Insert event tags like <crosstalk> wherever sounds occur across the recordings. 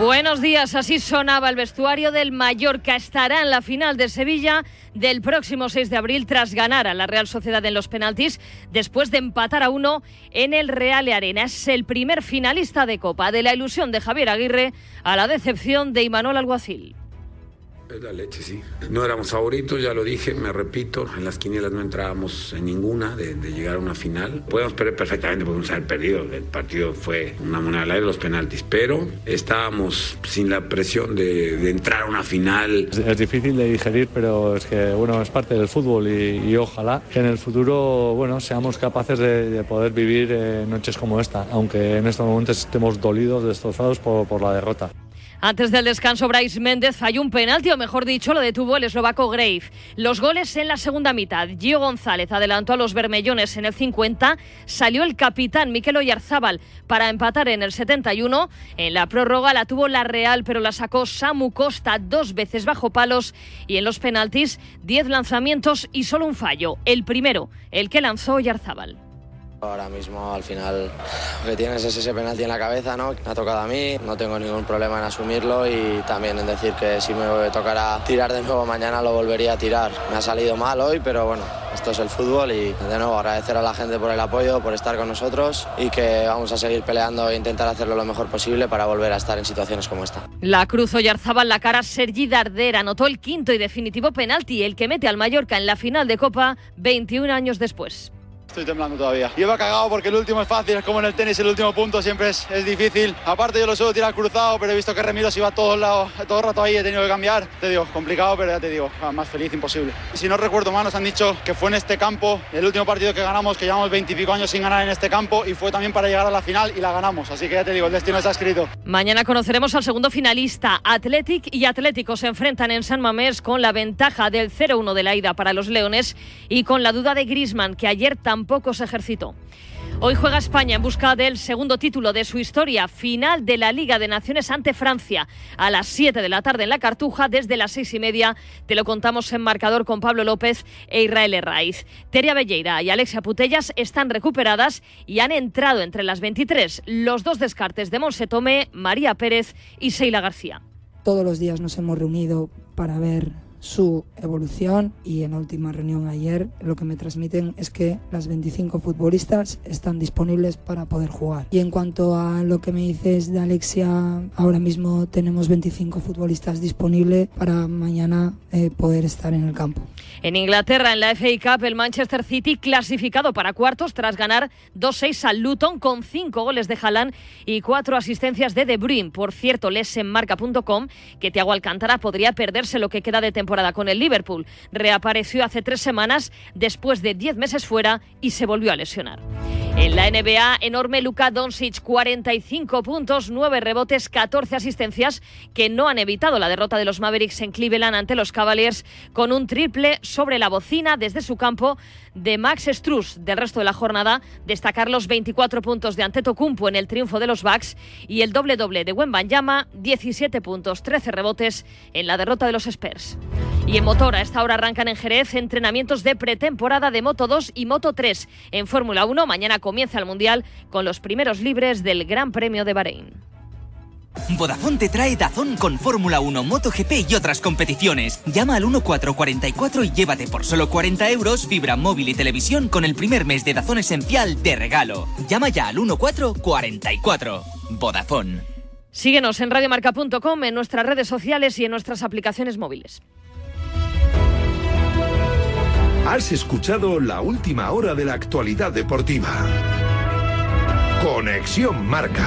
Buenos días, así sonaba el vestuario del Mallorca. Estará en la final de Sevilla del próximo 6 de abril tras ganar a la Real Sociedad en los penaltis después de empatar a uno en el Real Arena. Es el primer finalista de Copa, de la ilusión de Javier Aguirre a la decepción de Imanol Alguacil. Es la leche, sí. No éramos favoritos, ya lo dije, me repito, en las quinielas no entrábamos en ninguna de, llegar a una final. Podemos perder perfectamente, podemos haber perdido, el partido fue una moneda al aire, los penaltis, pero estábamos sin la presión de, entrar a una final. Es, difícil de digerir, pero es que, bueno, es parte del fútbol y, ojalá que en el futuro, bueno, seamos capaces de, poder vivir eh, noches como esta, aunque en estos momentos estemos dolidos, destrozados por la derrota. Antes del descanso, Bryce Méndez falló un penalti, o mejor dicho, lo detuvo el eslovaco Grave. Los goles en la segunda mitad. Gio González adelantó a los bermellones en el 50. Salió el capitán Miquel Oyarzábal para empatar en el 71. En la prórroga la tuvo la Real, pero la sacó Samu Costa dos veces bajo palos. Y en los penaltis, 10 lanzamientos y solo un fallo. El primero, el que lanzó Oyarzábal. Ahora mismo al final lo que tienes es ese penalti en la cabeza, ¿no? Me ha tocado a mí, no tengo ningún problema en asumirlo y también en decir que si me tocara tirar de nuevo mañana lo volvería a tirar. Me ha salido mal hoy, pero bueno, esto es el fútbol y de nuevo agradecer a la gente por el apoyo, por estar con nosotros y que vamos a seguir peleando e intentar hacerlo lo mejor posible para volver a estar en situaciones como esta. La Cruz Oyarzaba en la cara Sergi Darder anotó el quinto y definitivo penalti, el que mete al Mallorca en la final de Copa 21 años después. Estoy temblando todavía. Lleva cagado porque el último es fácil, es como en el tenis, el último punto siempre es, es difícil. Aparte yo lo suelo tirar cruzado, pero he visto que Remiro se iba a todos lados, todo el rato ahí, he tenido que cambiar. Te digo, complicado, pero ya te digo, más feliz imposible. Si no recuerdo mal, nos han dicho que fue en este campo, el último partido que ganamos, que llevamos veintipico años sin ganar en este campo, y fue también para llegar a la final y la ganamos. Así que ya te digo, el destino está escrito. Mañana conoceremos al segundo finalista. Athletic y Atlético se enfrentan en San Mamés con la ventaja del 0-1 de la ida para los Leones y con la duda de Grisman, que ayer tampoco se ejercitó Hoy juega España en busca del segundo título de su historia, final de la Liga de Naciones ante Francia, a las 7 de la tarde en la Cartuja, desde las seis y media. Te lo contamos en marcador con Pablo López e Israel Herraiz. Teria Belleira y Alexia Putellas están recuperadas y han entrado entre las 23 los dos descartes de Monse Tome, María Pérez y Seila García. Todos los días nos hemos reunido para ver su evolución y en la última reunión ayer lo que me transmiten es que las 25 futbolistas están disponibles para poder jugar. Y en cuanto a lo que me dices de Alexia, ahora mismo tenemos 25 futbolistas disponibles para mañana eh, poder estar en el campo. En Inglaterra, en la FA Cup, el Manchester City clasificado para cuartos tras ganar 2-6 al Luton con 5 goles de Haaland y 4 asistencias de De Bruyne. Por cierto, les que Thiago Alcántara podría perderse lo que queda de temporada con el Liverpool. Reapareció hace tres semanas después de diez meses fuera y se volvió a lesionar. En la NBA, enorme Luka Doncic, 45 puntos, 9 rebotes, 14 asistencias que no han evitado la derrota de los Mavericks en Cleveland ante los Cavaliers con un triple sobre la bocina desde su campo de Max Struz. Del resto de la jornada, destacar los 24 puntos de Antetokounmpo en el triunfo de los Bucks y el doble-doble de Wembanyama, 17 puntos, 13 rebotes en la derrota de los Spurs. Y en motor, a esta hora arrancan en Jerez entrenamientos de pretemporada de Moto 2 y Moto 3. En Fórmula 1 mañana comienza el Mundial con los primeros libres del Gran Premio de Bahrein. Vodafone te trae Dazón con Fórmula 1, MotoGP y otras competiciones. Llama al 1444 y llévate por solo 40 euros fibra móvil y televisión con el primer mes de Dazón Esencial de regalo. Llama ya al 1444. Vodafone. Síguenos en radiomarca.com, en nuestras redes sociales y en nuestras aplicaciones móviles. Has escuchado la última hora de la actualidad deportiva. Conexión Marca.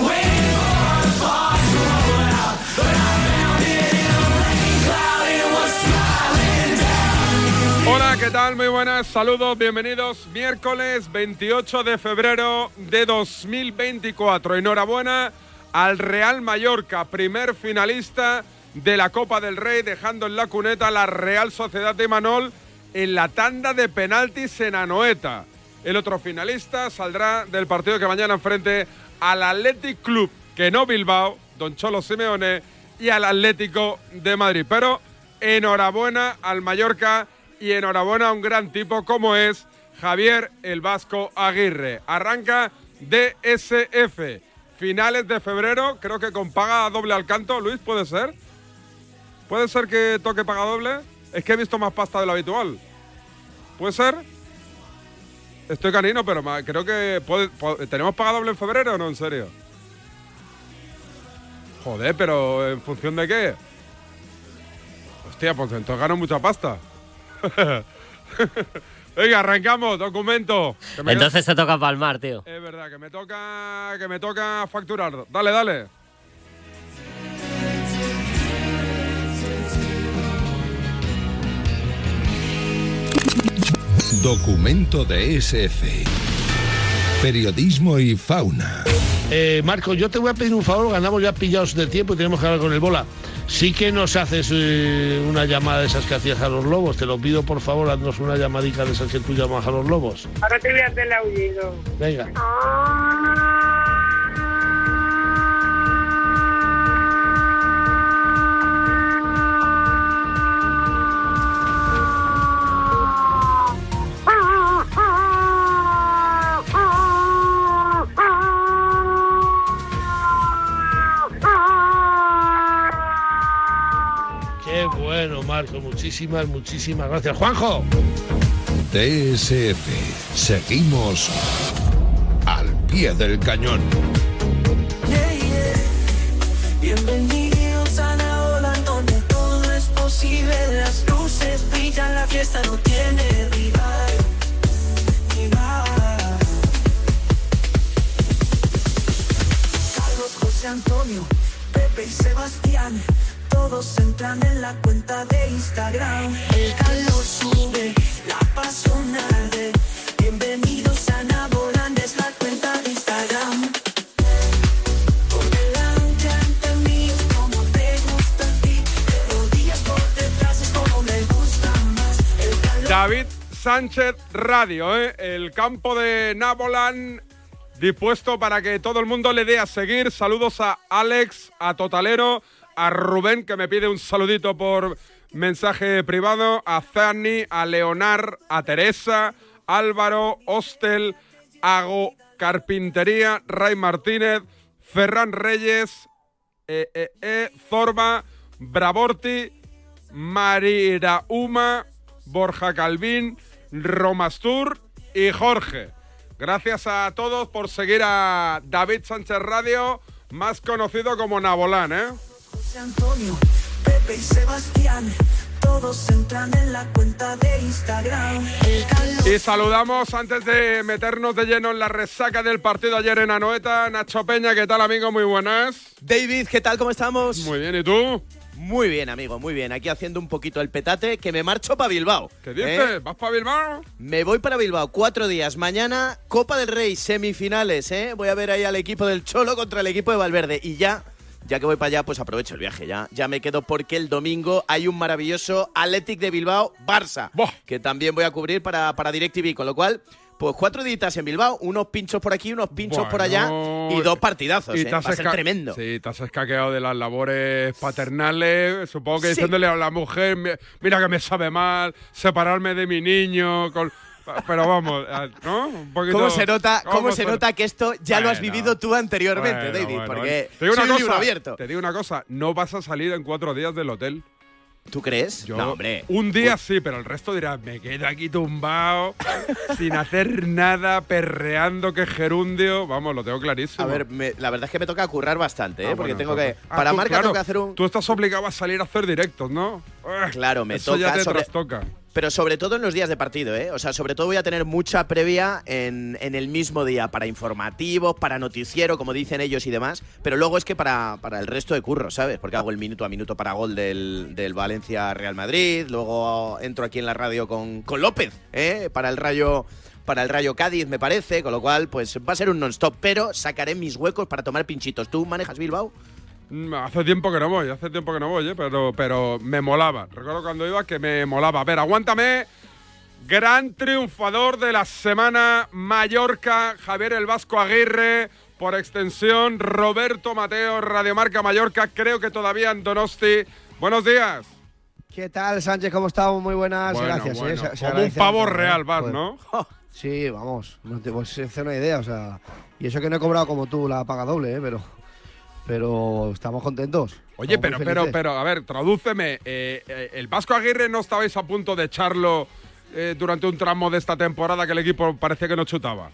¿Qué tal? Muy buenas, saludos, bienvenidos. Miércoles 28 de febrero de 2024. Enhorabuena al Real Mallorca, primer finalista de la Copa del Rey, dejando en la cuneta la Real Sociedad de Manol en la tanda de penaltis en Anoeta. El otro finalista saldrá del partido que mañana enfrente al Athletic Club, que no Bilbao, Don Cholo Simeone, y al Atlético de Madrid. Pero enhorabuena al Mallorca y enhorabuena a un gran tipo como es Javier el Vasco Aguirre. Arranca DSF. Finales de febrero, creo que con paga doble al canto. Luis, ¿puede ser? ¿Puede ser que toque paga doble? Es que he visto más pasta de lo habitual. ¿Puede ser? Estoy canino, pero creo que puede- ¿Tenemos paga doble en febrero o no? En serio. Joder, pero ¿en función de qué? Hostia, pues entonces gano mucha pasta. <laughs> Venga, arrancamos, documento. Entonces te toca palmar, tío. Es verdad, que me toca. que me toca facturar. Dale, dale. Documento de SF. Periodismo y fauna. Eh, Marco, yo te voy a pedir un favor, ganamos ya pillados de tiempo y tenemos que hablar con el bola. Sí que nos haces eh, una llamada de esas que hacías a los lobos, te lo pido por favor, haznos una llamadita de esas que tú llamas a los lobos. Ahora te voy a hacer el aullido. Venga. Qué muchísimas, muchísimas gracias. Juanjo. DSF. Seguimos al pie del cañón. Yeah, yeah. Bienvenidos a la ola donde todo es posible. Las luces brillan, la fiesta no tiene rival. Rival. Carlos, José Antonio, Pepe y Sebastián. Todos entran en la cuenta de Instagram. El calor sube, la pasión arde. Bienvenidos a Naboland, es la cuenta de Instagram. David Sánchez Radio, ¿eh? el campo de Nabolan dispuesto para que todo el mundo le dé a seguir. Saludos a Alex, a Totalero, a Rubén, que me pide un saludito por mensaje privado, a Zani, a Leonar, a Teresa, Álvaro, Hostel, Hago Carpintería, Ray Martínez, Ferran Reyes, eh, eh, eh, Zorba, Bravorti, Marirauma, Borja Calvín, Romastur y Jorge. Gracias a todos por seguir a David Sánchez Radio, más conocido como Nabolán, ¿eh? José Antonio, Pepe y Sebastián. Todos entran en la cuenta de Instagram. Y saludamos antes de meternos de lleno en la resaca del partido ayer en Anoeta. Nacho Peña, ¿qué tal, amigo? Muy buenas. David, ¿qué tal? ¿Cómo estamos? Muy bien, ¿y tú? Muy bien, amigo, muy bien. Aquí haciendo un poquito el petate, que me marcho para Bilbao. ¿Qué dices? ¿eh? ¿Vas para Bilbao? Me voy para Bilbao, cuatro días. Mañana, Copa del Rey, semifinales, ¿eh? Voy a ver ahí al equipo del Cholo contra el equipo de Valverde. Y ya, ya que voy para allá, pues aprovecho el viaje. Ya, ya me quedo porque el domingo hay un maravilloso Athletic de Bilbao-Barça, que también voy a cubrir para, para DirecTV. Con lo cual, pues cuatro días en Bilbao, unos pinchos por aquí, unos pinchos por allá y dos partidazos, y ¿eh? Va a ser tremendo. Sí, te has escaqueado de las labores paternales, supongo que Sí. diciéndole a la mujer, "Mi- mira que me sabe mal, separarme de mi niño, con, Pero vamos, eh, ¿no? Un poquito- ¿Cómo se nota, cómo se suena? nota que esto ya lo has Bueno, vivido tú anteriormente, Bueno, David? bueno, porque te digo soy una un libro cosa, abierto. Te digo una cosa, no vas a salir en cuatro días del hotel. ¿Tú crees? Yo, no, hombre. Un día sí, pero el resto dirá, me quedo aquí tumbado, sin hacer nada, perreando que gerundio. Vamos, lo tengo clarísimo. A ver, me- la verdad es que me toca currar bastante, ¿eh? Ah, porque bueno, tengo que. entonces- Ah, para tú, marca claro, tengo que hacer un. Tú estás obligado a salir a hacer directos, ¿no? Claro, me Eso toca. ya te sobre- trastoca. Pero sobre todo en los días de partido, ¿eh? O sea, sobre todo voy a tener mucha previa en, en el mismo día, para informativos, para noticiero, como dicen ellos y demás. Pero luego es que para, para el resto de curro, ¿sabes? Porque hago el minuto a minuto para gol del, del Valencia-Real Madrid. Luego entro aquí en la radio con, con López, ¿eh? Para el Rayo. Para el Rayo Cádiz, me parece, con lo cual, pues va a ser un non-stop, pero sacaré mis huecos para tomar pinchitos. ¿Tú manejas Bilbao? Mm, Hace tiempo que no voy, hace tiempo que no voy, ¿eh? pero, pero me molaba. Recuerdo cuando iba que me molaba. A ver, aguántame. Gran triunfador de la semana Mallorca, Javier el Vasco Aguirre. Por extensión, Roberto Mateo, Radiomarca Mallorca. Creo que todavía en Donosti. Buenos días. ¿Qué tal, Sánchez? ¿Cómo estamos? Muy buenas, Bueno, gracias. bueno, ¿eh? Se- se como un pavo ¿eh? real vas, Joder. ¿no? Sí, vamos, no te puedes hacer una idea, o sea, y eso que no he cobrado como tú la paga doble, ¿eh? pero, pero estamos contentos. Oye, estamos pero, pero, pero, a ver, tradúceme. eh, eh, ¿El Vasco Aguirre no estabais a punto de echarlo eh, durante un tramo de esta temporada que el equipo parecía que no chutaba?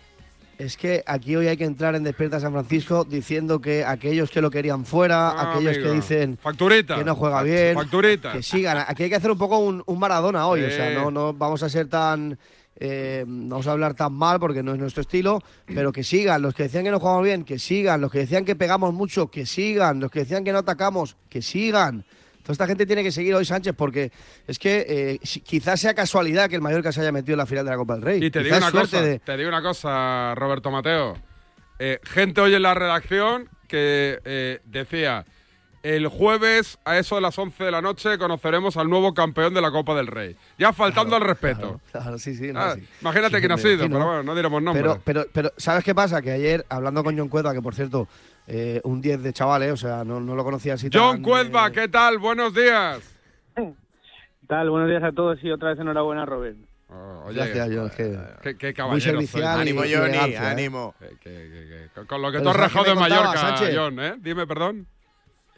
Es que aquí hoy hay que entrar en Despierta San Francisco diciendo que aquellos que lo querían fuera, Ah, aquellos amigo. que dicen Facturita. que no juega bien, facturita. que sigan. Aquí hay que hacer un poco un, un Maradona hoy, o sea, no, no vamos a ser tan... eh, no vamos a hablar tan mal porque no es nuestro estilo, pero que sigan. Los que decían que no jugamos bien, que sigan. Los que decían que pegamos mucho, que sigan. Los que decían que no atacamos, que sigan. Toda esta gente tiene que seguir hoy, Sánchez, porque es que eh, quizás sea casualidad que el Mallorca se haya metido en la final de la Copa del Rey. Y te digo una cosa, de- te digo una cosa, Roberto Mateo. Eh, gente hoy en la redacción que eh, decía, el jueves a eso de las 11 de la noche conoceremos al nuevo campeón de la Copa del Rey. Ya faltando al respeto. Claro, sí, sí. no, Ah, sí. Imagínate Sí, quién ha sido, imagino. pero bueno, no diremos nombres. Pero, pero, pero, ¿sabes qué pasa? Que ayer, hablando con John Cueva, que por cierto, eh, un 10 de chaval, ¿eh? o sea, no, no lo conocía así John tan, Cuezba, eh, ¿qué tal? Buenos días. ¿Qué tal? Buenos días a todos y otra vez enhorabuena, Robert. Oye, Gracias, John. que Qué, qué muy caballero servicial soy. Ánimo, Johnny, ¿eh? ánimo. Con lo que Pero tú has ¿sabes qué rajado de Mallorca, Sánchez? John, ¿eh? Dime, perdón.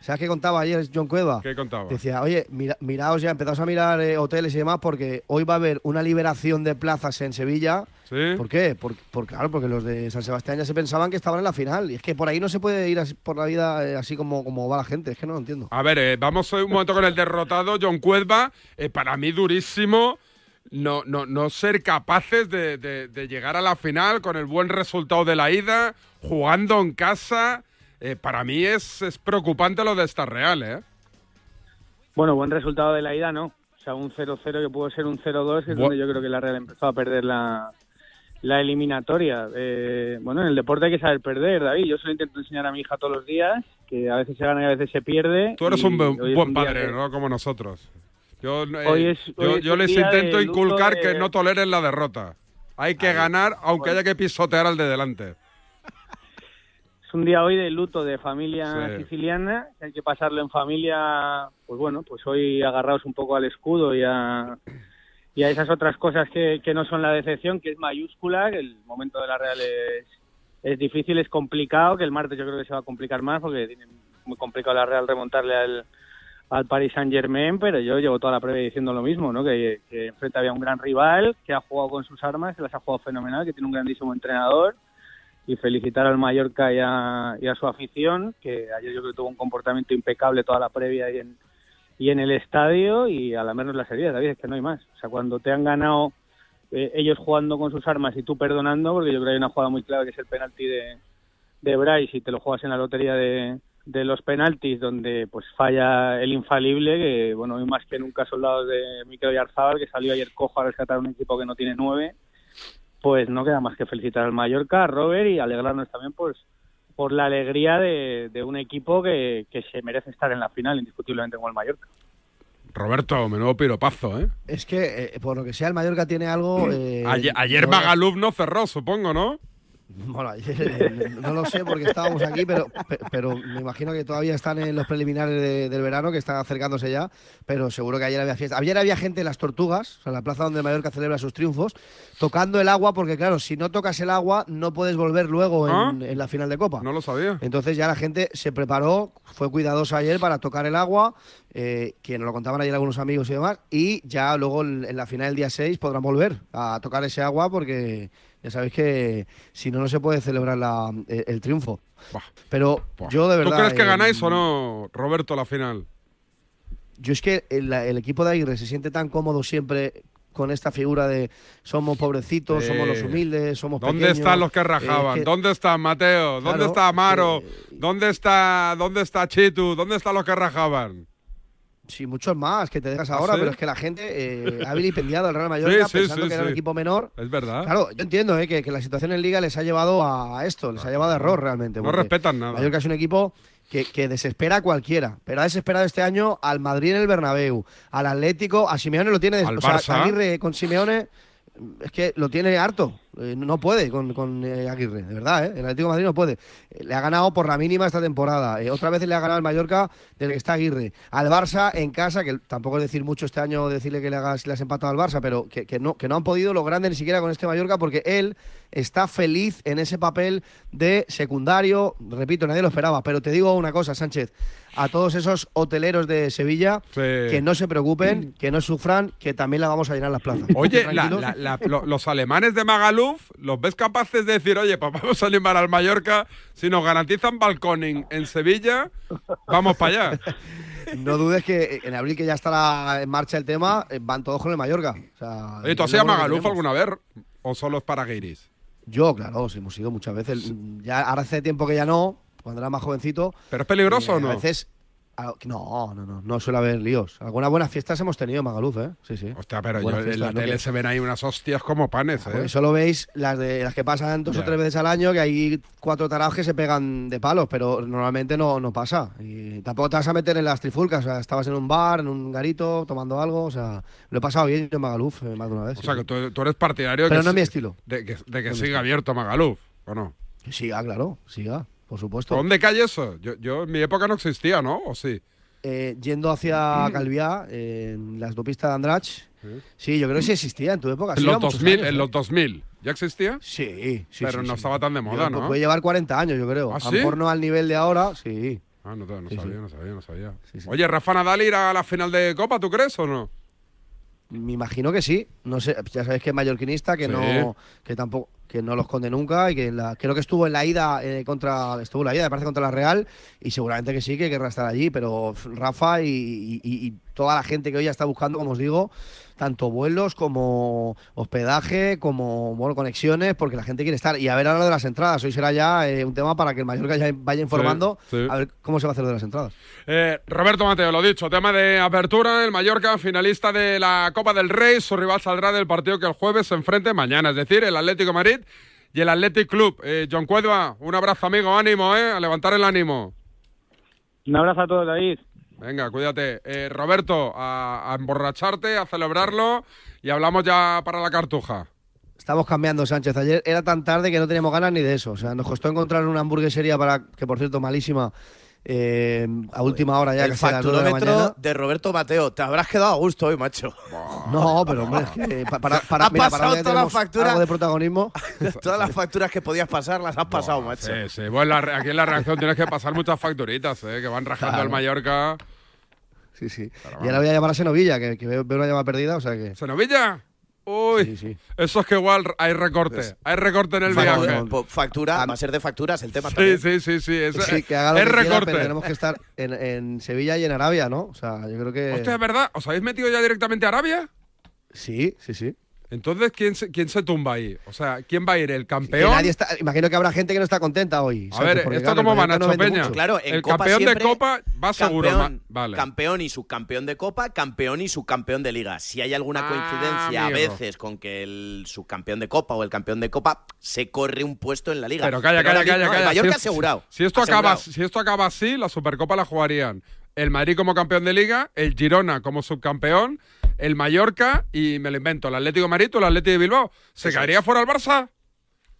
¿Sabes qué contaba ayer John Cueva? ¿Qué contaba? Decía, oye, mira, miraos ya, empezaos a mirar eh, hoteles y demás, porque hoy va a haber una liberación de plazas en Sevilla. ¿Sí? ¿Por qué? Por, por- claro, porque los de San Sebastián ya se pensaban que estaban en la final. Y es que por ahí no se puede ir así- por la vida eh, así como, como va la gente. Es que no lo entiendo. A ver, eh, vamos un momento con el derrotado, John Cuezba. Eh, para mí durísimo no, no, no ser capaces de, de- de llegar a la final con el buen resultado de la ida, jugando en casa. Eh, para mí es, es preocupante lo de esta Real, ¿eh? Bueno, buen resultado de la ida, ¿no? O sea, un 0-0 que pudo ser un 0-2, que es Bu- donde yo creo que la Real empezó a perder la, la eliminatoria. Eh, bueno, en el deporte hay que saber perder, David. Yo se lo intento enseñar a mi hija todos los días, que a veces se gana y a veces se pierde. Tú eres un buen padre, que- ¿no? Como nosotros. Yo, eh, Hoy es- hoy yo, les intento inculcar de- que no toleren la derrota. Hay que ganar, aunque haya que pisotear al de delante. Es un día hoy de luto de familia Sí. siciliana, que hay que pasarlo en familia, pues bueno, pues hoy agarrados un poco al escudo y a, y a esas otras cosas que, que no son la decepción, que es mayúscula, que el momento de la Real es, es difícil, es complicado, que el martes yo creo que se va a complicar más porque tiene muy complicado la Real remontarle al, al Paris Saint Germain, pero yo llevo toda la previa diciendo lo mismo, ¿no? que, que enfrente había un gran rival, que ha jugado con sus armas, que las ha jugado fenomenal, que tiene un grandísimo entrenador y felicitar al Mallorca y a, su afición, que ayer yo creo que tuvo un comportamiento impecable toda la previa y en, y en el estadio y a la menos las heridas, David, es que no hay más. O sea, cuando te han ganado eh, ellos jugando con sus armas y tú perdonando, porque yo creo que hay una jugada muy clave que es el penalti de, de Bryce y te lo juegas en la lotería de, de los penaltis donde pues falla el infalible, que bueno, hoy más que nunca soldados de Mikel Oyarzabal, que salió ayer cojo a rescatar un equipo que no tiene nueve, pues no queda más que felicitar al Mallorca, a Robert y alegrarnos también pues por la alegría de, de un equipo que, que se merece estar en la final indiscutiblemente como el Mallorca. Roberto, menudo piropazo, ¿eh? Es que, eh, por lo que sea, el Mallorca tiene algo... eh, ayer ayer no- Magaluf no cerró, supongo, ¿no? Bueno, <laughs> ayer, no lo sé porque estábamos aquí, pero, pe- pero me imagino que todavía están en los preliminares de- del verano, que están acercándose ya, pero seguro que ayer había fiesta. Ayer había gente en las Tortugas, o sea, en la plaza donde Mallorca celebra sus triunfos, tocando el agua, porque claro, si no tocas el agua no puedes volver luego en, ¿Ah? en la final de Copa. No lo sabía. Entonces ya la gente se preparó, fue cuidadosa ayer para tocar el agua, eh, que nos lo contaban ayer algunos amigos y demás, y ya luego en en la final del día 6 podrán volver a tocar ese agua porque ya sabéis que si no, no se puede celebrar la- el, el triunfo. Pero yo de verdad... ¿Tú crees que eh, ganáis o no, Roberto, la final? Yo es que el, el equipo de Aguirre se siente tan cómodo siempre con esta figura de somos pobrecitos, somos los Eh, humildes, somos ¿Dónde pequeños. están los que eh, rajaban? que- ¿Dónde está Mateo? ¿Dónde Claro, está Amaro? ¿Dónde está dónde está Chitu? ¿Dónde están los que rajaban? Sí, muchos más que te dejas ¿Ah, ahora, sí? pero es que la gente eh, ha vilipendiado al Real Mallorca <laughs> Sí, sí, pensando que era un equipo menor. Es verdad. Claro, yo entiendo eh, que, que la situación en Liga les ha llevado a esto, les ha llevado a error realmente. No respetan nada. Mallorca es un equipo que, que desespera a cualquiera, pero ha desesperado este año al Madrid en el Bernabéu, al Atlético, a Simeone lo tiene... Al o sea, Barça. Aguirre con Simeone es que lo tiene harto. Eh, no puede con, con eh, Aguirre, de verdad, ¿eh? El Atlético de Madrid no puede. Eh, Le ha ganado por la mínima esta temporada. Otra vez le ha ganado al Mallorca desde que está Aguirre. Al Barça en casa, que tampoco es decir mucho este año decirle que le, hagas, le has empatado al Barça, pero que, que no, que no han podido lo grande ni siquiera con este Mallorca porque él está feliz en ese papel de secundario. Repito, nadie lo esperaba. Pero te digo una cosa, Sánchez. A todos esos hoteleros de Sevilla, que no se preocupen, que no sufran, que también la vamos a llenar las plazas. Oye, la- la- la- lo- los alemanes de ¿los ves capaces de decir, oye, pues vamos a animar al Mallorca? Si nos garantizan balconing en Sevilla, vamos para allá. <laughs> No dudes que en abril, que ya estará en marcha el tema, eh, van todos con el Mallorca. O sea, Oye, ¿tú has ido a Magaluf alguna vez? ¿O solo es para guiris? Yo, claro, sí, hemos ido muchas veces. Ya ahora hace tiempo que ya no, cuando era más jovencito. ¿Pero es peligroso eh, o no? A veces. A- No, no, no, no suele haber líos. Algunas buenas fiestas hemos tenido en Magaluf, ¿eh? Sí, sí. Hostia, pero yo, en la ¿no? tele se ven ahí unas hostias como panes, ¿eh? Pues solo veis las de las que pasan dos o tres veces al año, que hay cuatro tarados que se pegan de palos, pero normalmente no, no pasa. Y tampoco te vas a meter en las trifulcas, o sea, estabas en un bar, en un garito, tomando algo, o sea, lo he pasado bien en Magaluf eh, más de una vez. O sea, sí. que tú, tú eres partidario de Pero que, no es mi estilo. de que, de que No siga abierto Magaluf, ¿o no? Siga, claro, siga, por supuesto. ¿Dónde cae eso? Yo, yo en mi época no existía, ¿no? ¿O sí? Eh, yendo hacia Calviá, eh, en la autopista de Andrach, sí, yo creo que sí existía en tu época. En sí, los, lleva muchos 2000, años, en ¿eh? los 2000. ¿Ya existía? Sí, sí. Pero sí, no estaba tan de moda, Yo- ¿no? Puede llevar 40 años, yo creo. ¿Ah, A lo mejor no al nivel de ahora, sí. Ah, no, sabía, no sabía, no sabía. Oye, Rafa Nadal irá a la final de Copa, ¿tú crees o no? Me imagino que sí. No sé, ya sabéis que es mallorquinista, que no, que tampoco, que no lo esconde nunca y que la- creo que estuvo en la ida eh, contra, estuvo en la ida, me parece contra la Real y seguramente que sí, que querrá estar allí. Pero Rafa y- y toda la gente que hoy ya está buscando, como os digo, tanto vuelos como hospedaje, como bueno, conexiones, porque la gente quiere estar. Y a ver ahora de las entradas. Hoy será ya eh, un tema para que el Mallorca ya vaya informando sí. a ver cómo se va a hacer lo de las entradas. Eh, Roberto Mateo, lo dicho, tema de apertura, el Mallorca, finalista de la Copa del Rey, su rival saldrá del partido que el jueves se enfrente mañana, es decir, el Atlético Madrid y el Athletic Club. Eh, John Cuedva, un abrazo amigo, ánimo, ¿eh? A levantar el ánimo. Un abrazo a todos, David. Venga, cuídate. Eh, Roberto, a, a emborracharte, a celebrarlo y hablamos ya para la cartuja. Estamos cambiando, Sánchez. Ayer era tan tarde que no teníamos ganas ni de eso. O sea, nos costó encontrar una hamburguesería para, que por cierto, malísima, eh, a última hora ya, el que las de facturómetro mañana. de Roberto Mateo. Te habrás quedado a gusto hoy, macho. No, pero hombre, es que pa- para, para, <laughs> Has mira, para pasado ahora que toda la tenemos factura. algo de protagonismo. <laughs> Todas las facturas que podías pasar las has pasado, macho. Sí, sí. Bueno, la aquí en la reacción tienes que pasar muchas facturitas, ¿eh? Que van rajando Claro. al Mallorca. Sí, sí. Y ahora voy a llamar a Senovilla, que, que veo, veo una llamada perdida, o sea que... ¿Senovilla? Uy, eso es que igual hay recorte. Hay recorte en el Factura, viaje. factura, va a ser de facturas el tema Sí, también. sí, sí, sí. Es, Sí, que haga lo es que quiera, recorte. pero tenemos que estar en, en Sevilla y en Arabia, ¿no? O sea, yo creo que... Hostia, ¿es verdad? ¿Os habéis metido ya directamente a Arabia? Sí, sí, sí. Entonces, ¿quién se, quién se tumba ahí? O sea, ¿quién va a ir? ¿El Que campeón? nadie está, imagino que habrá gente que no está contenta hoy. A ver, porque, ¿esto claro, el cómo va, Mallorca no Nacho vende Peña? Claro, en el Copa campeón de Copa va seguro. Campeón, vale. campeón y subcampeón de Copa, campeón y subcampeón de Liga. Si hay alguna Ah, coincidencia a veces con que el subcampeón de Copa o el campeón de Copa se corre un puesto en la Liga. Pero calla, calla, calla, no, el calla. Mallorca Si es- asegurado. Si esto, acaba, si esto acaba así, la Supercopa la jugarían el Madrid como campeón de Liga, el Girona como subcampeón, el Mallorca y me lo invento, el Atlético de Madrid o el Atlético de Bilbao. ¿Se Eso caería es. fuera el Barça?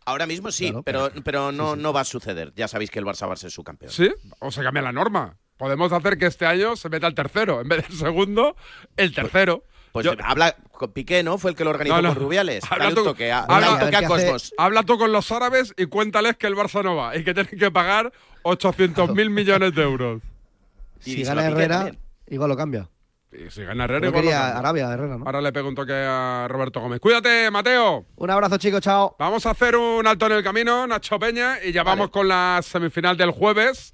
Ahora mismo sí, pero, pero no, no va a suceder. Ya sabéis que el Barça va a ser su campeón. ¿Sí? O se cambia la norma. Podemos hacer que este año se meta el tercero. En vez del segundo, el tercero. Pues Yo- habla con Piqué, ¿no? Fue el que lo organizó No, no. con Rubiales. Habla tú- toque a, habla- dale un toque a Cosmos. Habla tú con los árabes y cuéntales que el Barça no va y que tienen que pagar 800 mil millones de euros. Si gana Herrera, igual lo cambia. Y si gana Herrera, Yo quería cambia. Arabia, Herrera, ¿no? Ahora le pego un toque a Roberto Gómez. Cuídate, Mateo. Un abrazo, chicos, chao. Vamos a hacer un alto en el camino, Nacho Peña, y ya vamos con la semifinal del jueves.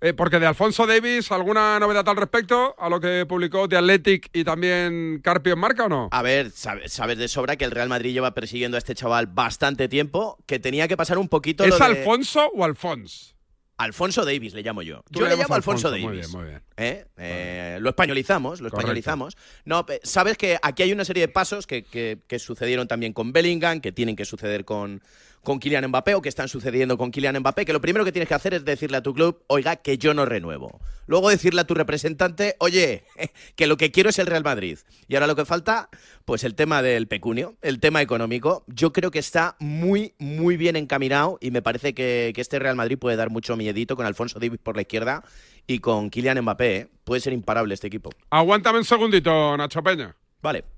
Eh, porque de Alfonso Davis, ¿alguna novedad al respecto? A lo que publicó The Athletic y también Carpio en marca o no? A ver, sabe- sabes de sobra que el Real Madrid lleva persiguiendo a este chaval bastante tiempo, que tenía que pasar un poquito ¿Es lo de- Alfonso o Alfons? Alfonso Davis le llamo yo. Yo le llamo Alfonso, Alfonso, muy Davis. bien, muy bien. ¿Eh? Eh, lo españolizamos, lo Correcto. españolizamos. No, sabes que aquí hay una serie de pasos que, que- que sucedieron también con Bellingham, que tienen que suceder con, con Kylian Mbappé o que están sucediendo con Kylian Mbappé, que lo primero que tienes que hacer es decirle a tu club, oiga, que yo no renuevo. Luego decirle a tu representante, oye, <laughs> que lo que quiero es el Real Madrid. Y ahora lo que falta, pues el tema del pecunio, el tema económico. Yo creo que está muy, muy bien encaminado y me parece que, que este Real Madrid puede dar mucho miedito con Alfonso Davis por la izquierda y con Kylian Mbappé. ¿eh? Puede ser imparable este equipo. Aguántame un segundito, Nacho Peña. Vale.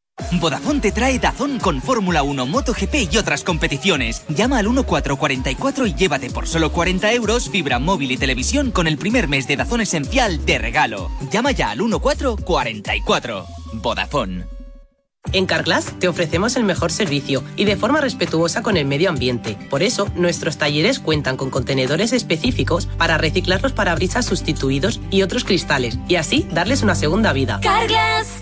Vodafone te trae Dazón con Fórmula 1, MotoGP y otras competiciones. Llama al 1444 y llévate por solo 40 euros fibra móvil y televisión con el primer mes de Dazón esencial de regalo. Llama ya al 1444. Vodafone. En Carglass te ofrecemos el mejor servicio y de forma respetuosa con el medio ambiente. Por eso, nuestros talleres cuentan con contenedores específicos para reciclar los parabrisas sustituidos y otros cristales y así darles una segunda vida. Carglass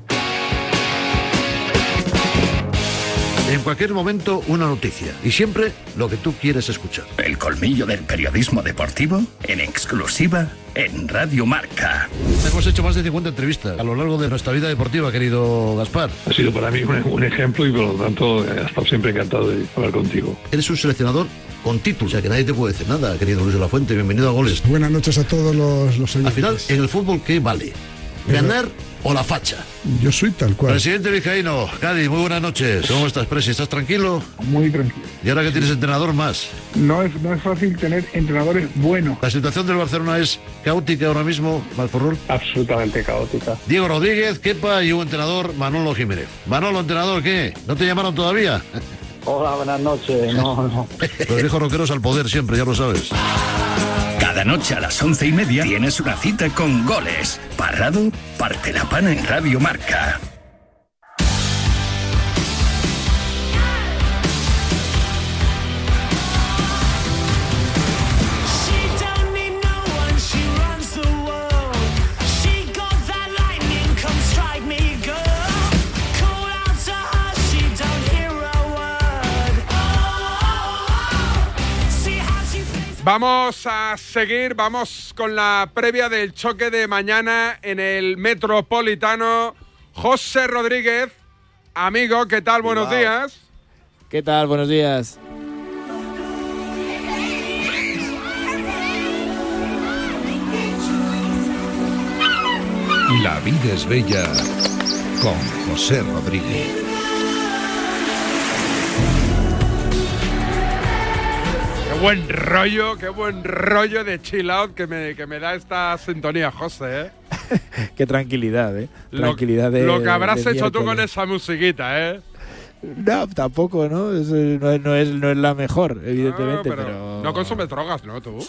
En cualquier momento, una noticia. Y siempre lo que tú quieres escuchar. El colmillo del periodismo deportivo en exclusiva en Radio Marca. Hemos hecho más de 50 entrevistas a lo largo de nuestra vida deportiva, querido Gaspar. Ha sido para mí un, un ejemplo y por lo tanto he estado siempre encantado de hablar contigo. Eres un seleccionador con título, o sea que nadie te puede decir nada, querido Luis de la Fuente. Bienvenido a Goles. Buenas noches a todos los, los Al final, en el fútbol, ¿qué vale? ¿Ganar o la facha? Yo soy tal cual. Presidente Vizcaíno, Cádiz, muy buenas noches. ¿Cómo estás, Presi? ¿Estás tranquilo? Muy tranquilo. ¿Y ahora que tienes entrenador más? No es, no es fácil tener entrenadores buenos. ¿La situación del Barcelona es caótica ahora mismo, Malforrol? Absolutamente caótica. Diego Rodríguez, Kepa y un entrenador, Manolo Jiménez. Manolo, entrenador, ¿qué? ¿No te llamaron todavía? Hola, buenas noches. No, no. <laughs> Los viejos rockeros al poder siempre, ya lo sabes. Cada noche a las once y media tienes una cita con goles. Parrado, parte la pana en Radio Marca. Vamos a seguir, vamos con la previa del choque de mañana en el Metropolitano. José Rodríguez, amigo, ¿qué tal? Buenos días. ¿Qué tal? Buenos días. La vida es bella con José Rodríguez. Buen rollo, qué buen rollo de chill out que me, que me da esta sintonía, José. ¿eh? <laughs> Qué tranquilidad, ¿eh? Lo- Tranquilidad de. Lo que habrás de hecho tú con esa musiquita, ¿eh? No, tampoco, ¿no? No, es, no, es, no es la mejor, evidentemente, pero pero. No consumes drogas, ¿no? Tú.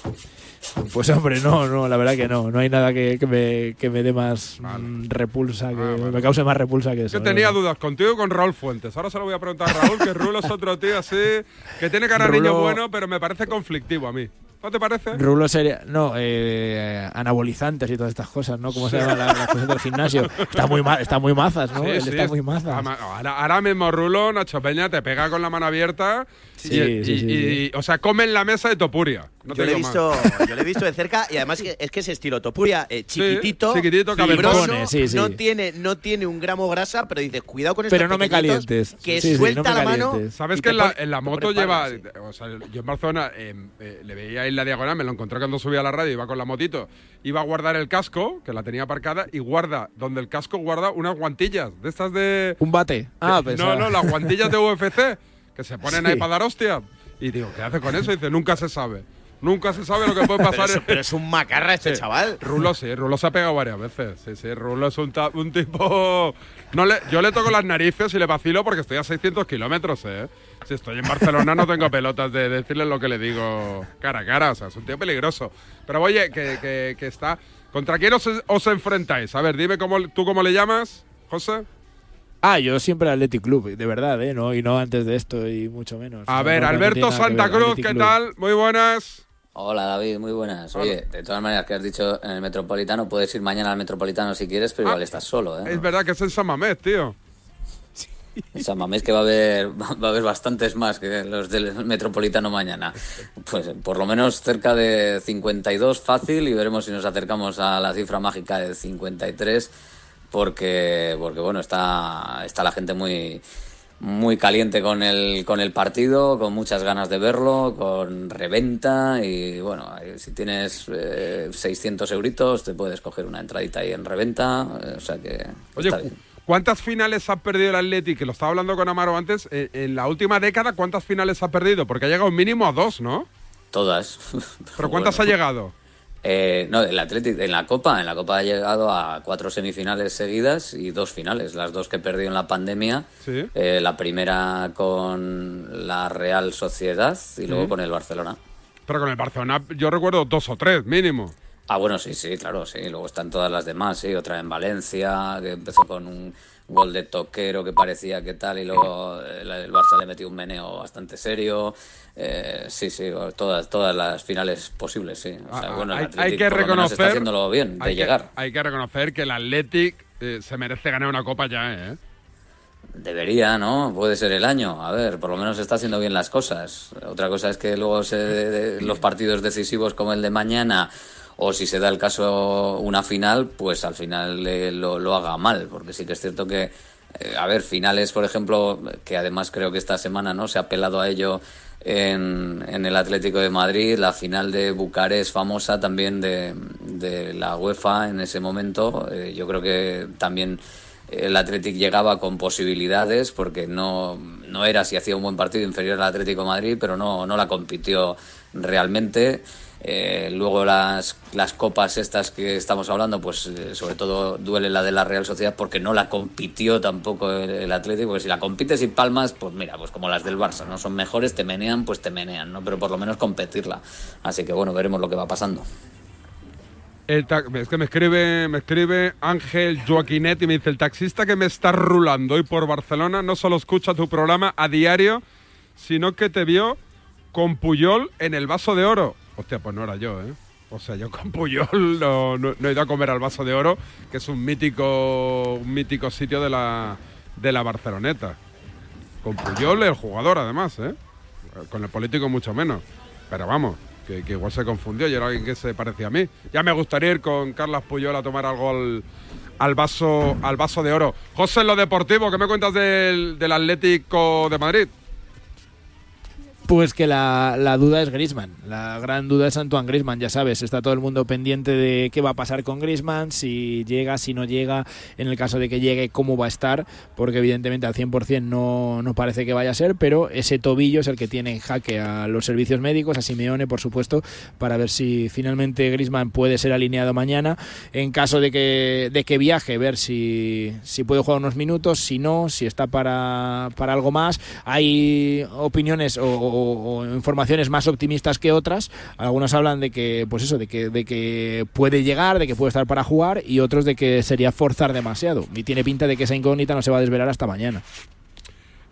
Pues hombre, no, no, la verdad que no. No hay nada que, que me, que me dé más mm, repulsa, que me cause más repulsa que eso. Yo tenía dudas contigo y con Raúl Fuentes. Ahora se lo voy a preguntar a Raúl, que Rulo es otro tío así, que tiene cara niño bueno, pero me parece conflictivo a mí. ¿No te parece? Rulo sería. No, eh, anabolizantes y todas estas cosas, ¿no? ¿Cómo se Sí. llaman las, las cosas del gimnasio? Está muy, ma- está muy mazas, ¿no? Sí, Él sí, está es- muy mazas. Ahora, ahora mismo Rulo, Nacho Peña, te pega con la mano abierta Sí, y, sí, y- sí, y- o sea, come en la mesa de Topuria. No Yo le, he visto, yo le he visto de cerca y además es que es estilo Topuria, eh, chiquitito, chiquitito, fibroso, cabezón. Sí, sí. No, tiene, no tiene un gramo grasa, pero dices, cuidado con estos Pero no me calientes. Que Sí, sí, suelta no la mano. ¿Sabes que en la, en la moto lleva. O sea, yo en Barcelona eh, eh, le veía ahí en la diagonal, me lo encontré cuando subía a la radio, iba con la motito, iba a guardar el casco, que la tenía aparcada, y guarda, donde el casco guarda unas guantillas, de estas de. Un bate. Ah, de- no, no, las guantillas de UFC, que se ponen Sí. ahí para dar hostia. Y digo, ¿qué hace con eso? Y dice, nunca se sabe. Nunca se sabe lo que puede Pero pasar. es, pero es un macarra este Sí. chaval. Rulo sí, Rulo se ha pegado varias veces. Sí, sí, Rulo es un tipo. No le, yo le toco las narices y le vacilo porque estoy a 600 kilómetros, ¿eh? Si estoy en Barcelona no tengo pelotas de decirle lo que le digo cara a cara. O sea, es un tío peligroso. Pero oye, que, que- que está. ¿Contra quién os, os enfrentáis? A ver, dime cómo, tú cómo le llamas, José. Ah, yo siempre Athletic Club, de verdad, ¿eh? No, y no antes de esto y mucho menos. A ver, no- Alberto Santa Cruz, ¿qué tal? Muy buenas. Hola David, muy buenas. Hola. Oye, de todas maneras que has dicho en el Metropolitano, puedes ir mañana al Metropolitano si quieres, pero igual estás solo, ¿eh? Es verdad que es en San Mamés, tío. <laughs> En San Mamés que va a haber va a haber bastantes más que los del Metropolitano mañana. Pues por lo menos cerca de 52 fácil y veremos si nos acercamos a la cifra mágica de 53 porque porque bueno, está está la gente muy muy caliente con el con el partido, con muchas ganas de verlo, con reventa y bueno, si tienes eh, 600 euritos te puedes coger una entradita ahí en reventa, eh, o sea que Oye, está cu- bien. ¿cuántas finales ha perdido el Atleti? Que lo estaba hablando con Amaro antes. eh, en la última década, ¿cuántas finales ha perdido? Porque ha llegado mínimo a dos, ¿no? Todas. <laughs> ¿Pero cuántas ha llegado? Eh, no, el Athletic en la Copa, en la Copa ha llegado a cuatro semifinales seguidas y dos finales, las dos que perdió en la pandemia. Sí. Eh, la primera con la Real Sociedad y luego Sí. con el Barcelona. Pero con el Barcelona yo recuerdo dos o tres, mínimo. Ah, bueno, sí, sí, claro, sí. Luego están todas las demás, sí. Otra en Valencia, que empezó con un gol de toquero que parecía que tal, y luego el, el Barça le metió un meneo bastante serio. Eh, sí, sí, todas, todas las finales posibles, sí. O sea, Ah, bueno, hay, hay que menos está reconocer. haciéndolo bien, de hay que- llegar. hay que reconocer que el Athletic eh, se merece ganar una copa ya, ¿eh? Debería, ¿no? Puede ser el año. A ver, por lo menos está haciendo bien las cosas. Otra cosa es que luego se, de- los partidos decisivos como el de mañana, o si se da el caso una final, pues al final eh, lo, lo haga mal. Porque sí que es cierto que, eh, a ver, finales, por ejemplo, que además creo que esta semana no se ha apelado a ello en, en el Atlético de Madrid, la final de Bucarest famosa también de, la UEFA en ese momento. eh, yo creo que también el Athletic llegaba con posibilidades porque no, no era si hacía un buen partido inferior al Atlético de Madrid, pero no, no la compitió realmente. Eh, luego las, las copas estas que estamos hablando, pues eh, sobre todo duele la de la Real Sociedad porque no la compitió tampoco el, el Atlético, porque si la compites y palmas, pues mira, pues como las del Barça, ¿no? Son mejores, te menean, pues te menean, ¿no? Pero por lo menos competirla. Así que bueno, veremos lo que va pasando. Es que me escribe, me escribe Ángel Joaquinet y me dice, el taxista que me está rulando hoy por Barcelona no solo escucha tu programa a diario, sino que te vio con Puyol en el vaso de oro. Hostia, pues no era yo, ¿eh? O sea, yo con Puyol no, no- he ido a comer al vaso de oro, que es un mítico, un mítico sitio de la, de la Barceloneta. Con Puyol, el jugador, además, ¿eh? Con el político mucho menos. Pero vamos, que, que igual se confundió y era alguien que se parecía a mí. Ya me gustaría ir con Carlas Puyol a tomar algo al, al vaso, al vaso de oro. José, en lo deportivo, ¿qué me cuentas del, del Atlético de Madrid? Pues que la, duda es Grisman. La gran duda es Antoine Grisman, ya sabes. Está todo el mundo pendiente de qué va a pasar con Grisman, si llega, si no llega, en el caso de que llegue, cómo va a estar, porque evidentemente al 100% no, no parece que vaya a ser, pero ese tobillo es el que tiene en jaque a los servicios médicos, a Simeone, por supuesto, para ver si finalmente Grisman puede ser alineado mañana. En caso de que, de que viaje, ver si, si puede jugar unos minutos, si no, si está para, para algo más. Hay opiniones o, o- informaciones más optimistas que otras. Algunos hablan de que, pues eso, de que, de que puede llegar, de que puede estar para jugar, y otros de que sería forzar demasiado. Y tiene pinta de que esa incógnita no se va a desvelar hasta mañana.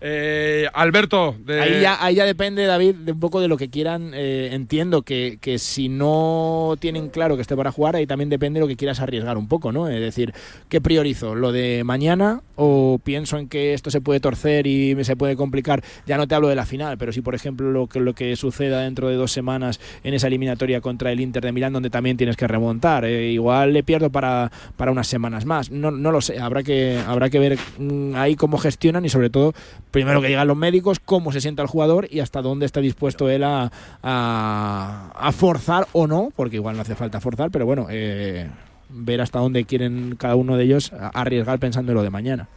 Eh, Alberto, de... Ahí ya, ahí ya depende, David, de un poco de lo que quieran. Eh, entiendo que, que si no tienen claro que esté para jugar, ahí también depende de lo que quieras arriesgar un poco, ¿no? Es decir, ¿qué priorizo? ¿Lo de mañana o pienso en que esto se puede torcer y se puede complicar? Ya no te hablo de la final, pero si, por ejemplo, lo que, lo que suceda dentro de dos semanas en esa eliminatoria contra el Inter de Milán, donde también tienes que remontar, eh, igual le pierdo para, para unas semanas más. No, no lo sé, habrá que, habrá que ver mm, ahí cómo gestionan y sobre todo primero que llegan los médicos, cómo se sienta el jugador y hasta dónde está dispuesto él a, a, a forzar o no, porque igual no hace falta forzar, pero bueno, eh, ver hasta dónde quieren cada uno de ellos arriesgar pensando en lo de mañana.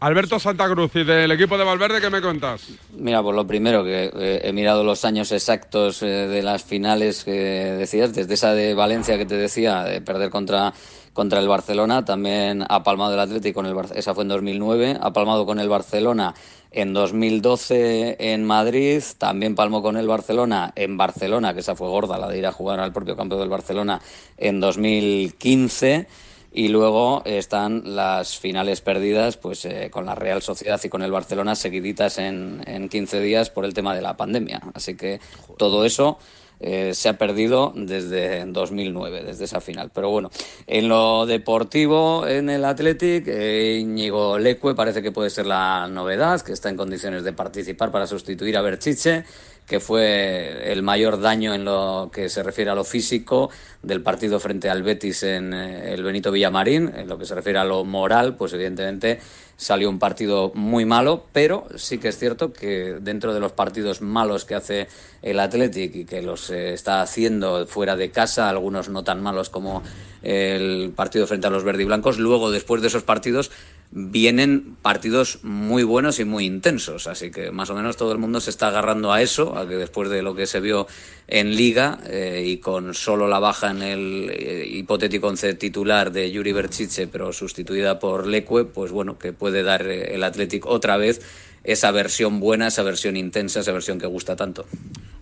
Alberto Santa Cruz y del equipo de Valverde, ¿qué me contas? Mira, por lo primero, que eh, he mirado los años exactos eh, de las finales que decías, desde esa de Valencia que te decía, de perder contra, contra el Barcelona, también ha palmado el Atlético, con el esa fue en 2009, ha palmado con el Barcelona en 2012 en Madrid, también palmó con el Barcelona en Barcelona, que esa fue gorda, la de ir a jugar al propio campo del Barcelona en 2015. Y luego están las finales perdidas pues eh, con la Real Sociedad y con el Barcelona seguiditas en, en 15 días por el tema de la pandemia. Así que todo eso eh, se ha perdido desde 2009, desde esa final. Pero bueno, en lo deportivo, en el Athletic, eh, Íñigo Leque parece que puede ser la novedad, que está en condiciones de participar para sustituir a Berchiche que fue el mayor daño en lo que se refiere a lo físico del partido frente al Betis en eh, el Benito Villamarín. En lo que se refiere a lo moral, pues evidentemente salió un partido muy malo, pero sí que es cierto que dentro de los partidos malos que hace el Athletic y que los eh, está haciendo fuera de casa, algunos no tan malos como el partido frente a los verdiblancos, luego después de esos partidos vienen partidos muy buenos y muy intensos, así que más o menos todo el mundo se está agarrando a eso, a que después de lo que se vio en Liga eh, y con solo la baja en el eh, hipotético once titular de Yuri Berchiche, pero sustituida por Leque, pues bueno, que puede dar eh, el Athletic otra vez esa versión buena, esa versión intensa, esa versión que gusta tanto.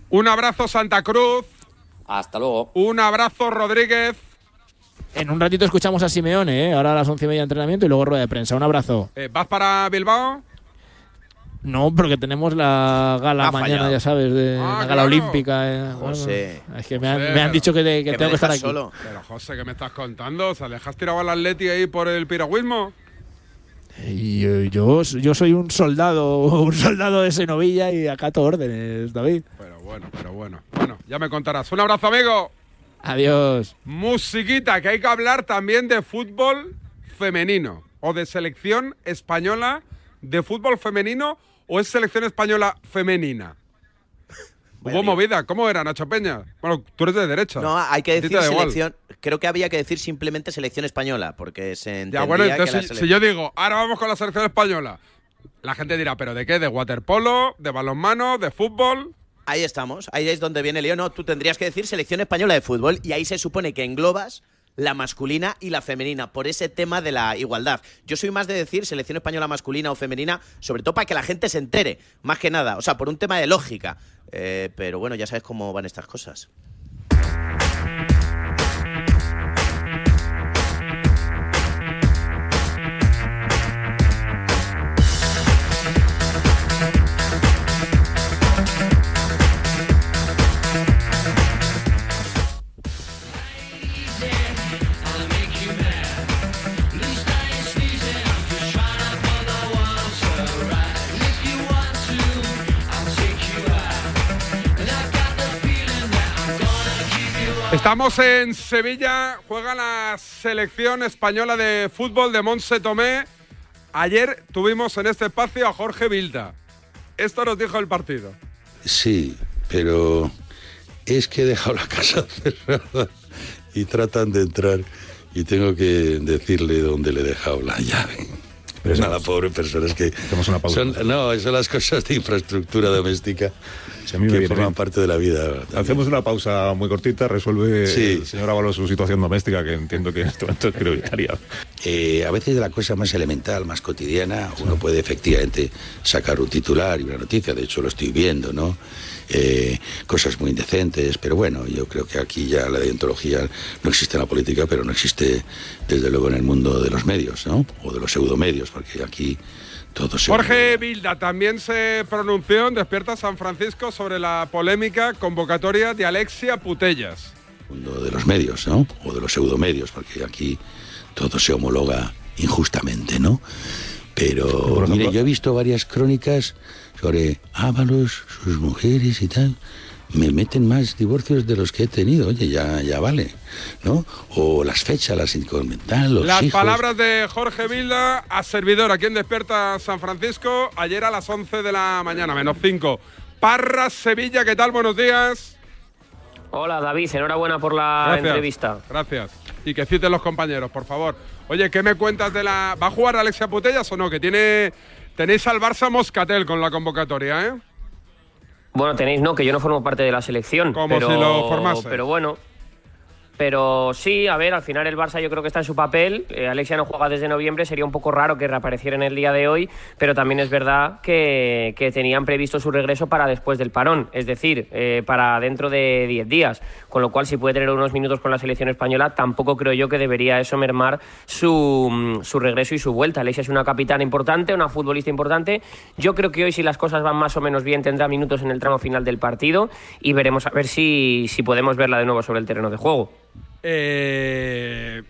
Un abrazo Santa Cruz. Hasta luego. Un abrazo Rodríguez. En un ratito escuchamos a Simeone, ¿eh? ahora a las once y media de entrenamiento y luego rueda de prensa. Un abrazo. Eh, ¿Vas para Bilbao? No, porque tenemos la gala Ha mañana, fallado. ya sabes, de Ah, la gala claro. olímpica. eh. José. Bueno, es que me han, José, me han dicho que, te- que que me tengo que estar aquí. solo. Pero José, ¿qué me estás contando? O sea, ¿dejas tirado al Atleti ahí por el piragüismo? Yo, yo, yo soy un soldado, <laughs> un soldado de Senovilla y acato órdenes, David. Pero bueno, pero bueno. Bueno, ya me contarás. Un abrazo, amigo. Adiós. Musiquita, que hay que hablar también de fútbol femenino o de selección española de fútbol femenino o es selección española femenina. <laughs> Hubo movida, ¿cómo era Nacho Peña? Bueno, tú eres de derecha. No, hay que decir igual. selección. Creo que había que decir simplemente selección española, porque se Ya, entendía bueno, que entonces la si, si yo digo, ahora vamos con la selección española, la gente dirá, ¿pero de qué? ¿De waterpolo? ¿De balonmano? ¿De fútbol? Ahí estamos, ahí es donde viene el. No, tú tendrías que decir selección española de fútbol y ahí se supone que englobas la masculina y la femenina, por ese tema de la igualdad. Yo soy más de decir selección española masculina o femenina, sobre todo para que la gente se entere, más que nada, o sea, por un tema de lógica. Eh, pero bueno, ya sabes cómo van estas cosas. Estamos en Sevilla, juega la selección española de fútbol de Monse Tomé. Ayer tuvimos en este espacio a Jorge Vilda. Esto nos dijo el partido. Sí, pero es que he dejado la casa <laughs> cerrada y tratan de entrar y tengo que decirle dónde le he dejado la llave. Pero nada, pobre persona, es que una pausa. son, no, son las cosas de infraestructura doméstica a mí me que forman parte de la vida. Hacemos una pausa muy cortita, resuelve Sí. el señor Ábalos su situación doméstica, que entiendo que en este momento es prioritaria. Eh, a veces de la cosa más elemental, más cotidiana, uno puede efectivamente sacar un titular y una noticia, de hecho lo estoy viendo, ¿no? Eh, cosas muy indecentes, pero bueno, yo creo que aquí ya la deontología no existe en la política, pero no existe desde luego en el mundo de los medios, ¿no? O de los pseudomedios, porque aquí todo se... Jorge Vilda también se pronunció en Despierta San Francisco sobre la polémica convocatoria de Alexia Putellas. mundo de los medios, ¿no? O de los pseudomedios, porque aquí todo se homologa injustamente, ¿no? Pero, mire, yo he visto varias crónicas sobre Ábalos, sus mujeres y tal. Me meten más divorcios de los que he tenido, oye, ya, ya vale, ¿no? O las fechas, las inconvental, los Las hijos. palabras de Jorge Vilda a servidor aquí en Despierta San Francisco ayer a las 11 de la mañana, menos 5. Parras, Sevilla, ¿qué tal? Buenos días. Hola David, enhorabuena por la Gracias. entrevista. Gracias. Y que citen los compañeros, por favor. Oye, ¿qué me cuentas de la... ¿Va a jugar Alexia Putellas o no? Que tiene... Tenéis al Barça Moscatel con la convocatoria, ¿eh? Bueno, tenéis, no, que yo no formo parte de la selección. Como pero, si lo formases. Pero bueno. Pero sí, a ver, al final el Barça yo creo que está en su papel. Eh, Alexia no juega desde noviembre, sería un poco raro que reapareciera en el día de hoy, pero también es verdad que, que tenían previsto su regreso para después del parón, es decir, eh, para dentro de 10 días. Con lo cual, si puede tener unos minutos con la selección española, tampoco creo yo que debería eso mermar su, su regreso y su vuelta. Alexia es una capitana importante, una futbolista importante. Yo creo que hoy, si las cosas van más o menos bien, tendrá minutos en el tramo final del partido y veremos a ver si, si podemos verla de nuevo sobre el terreno de juego. Eh,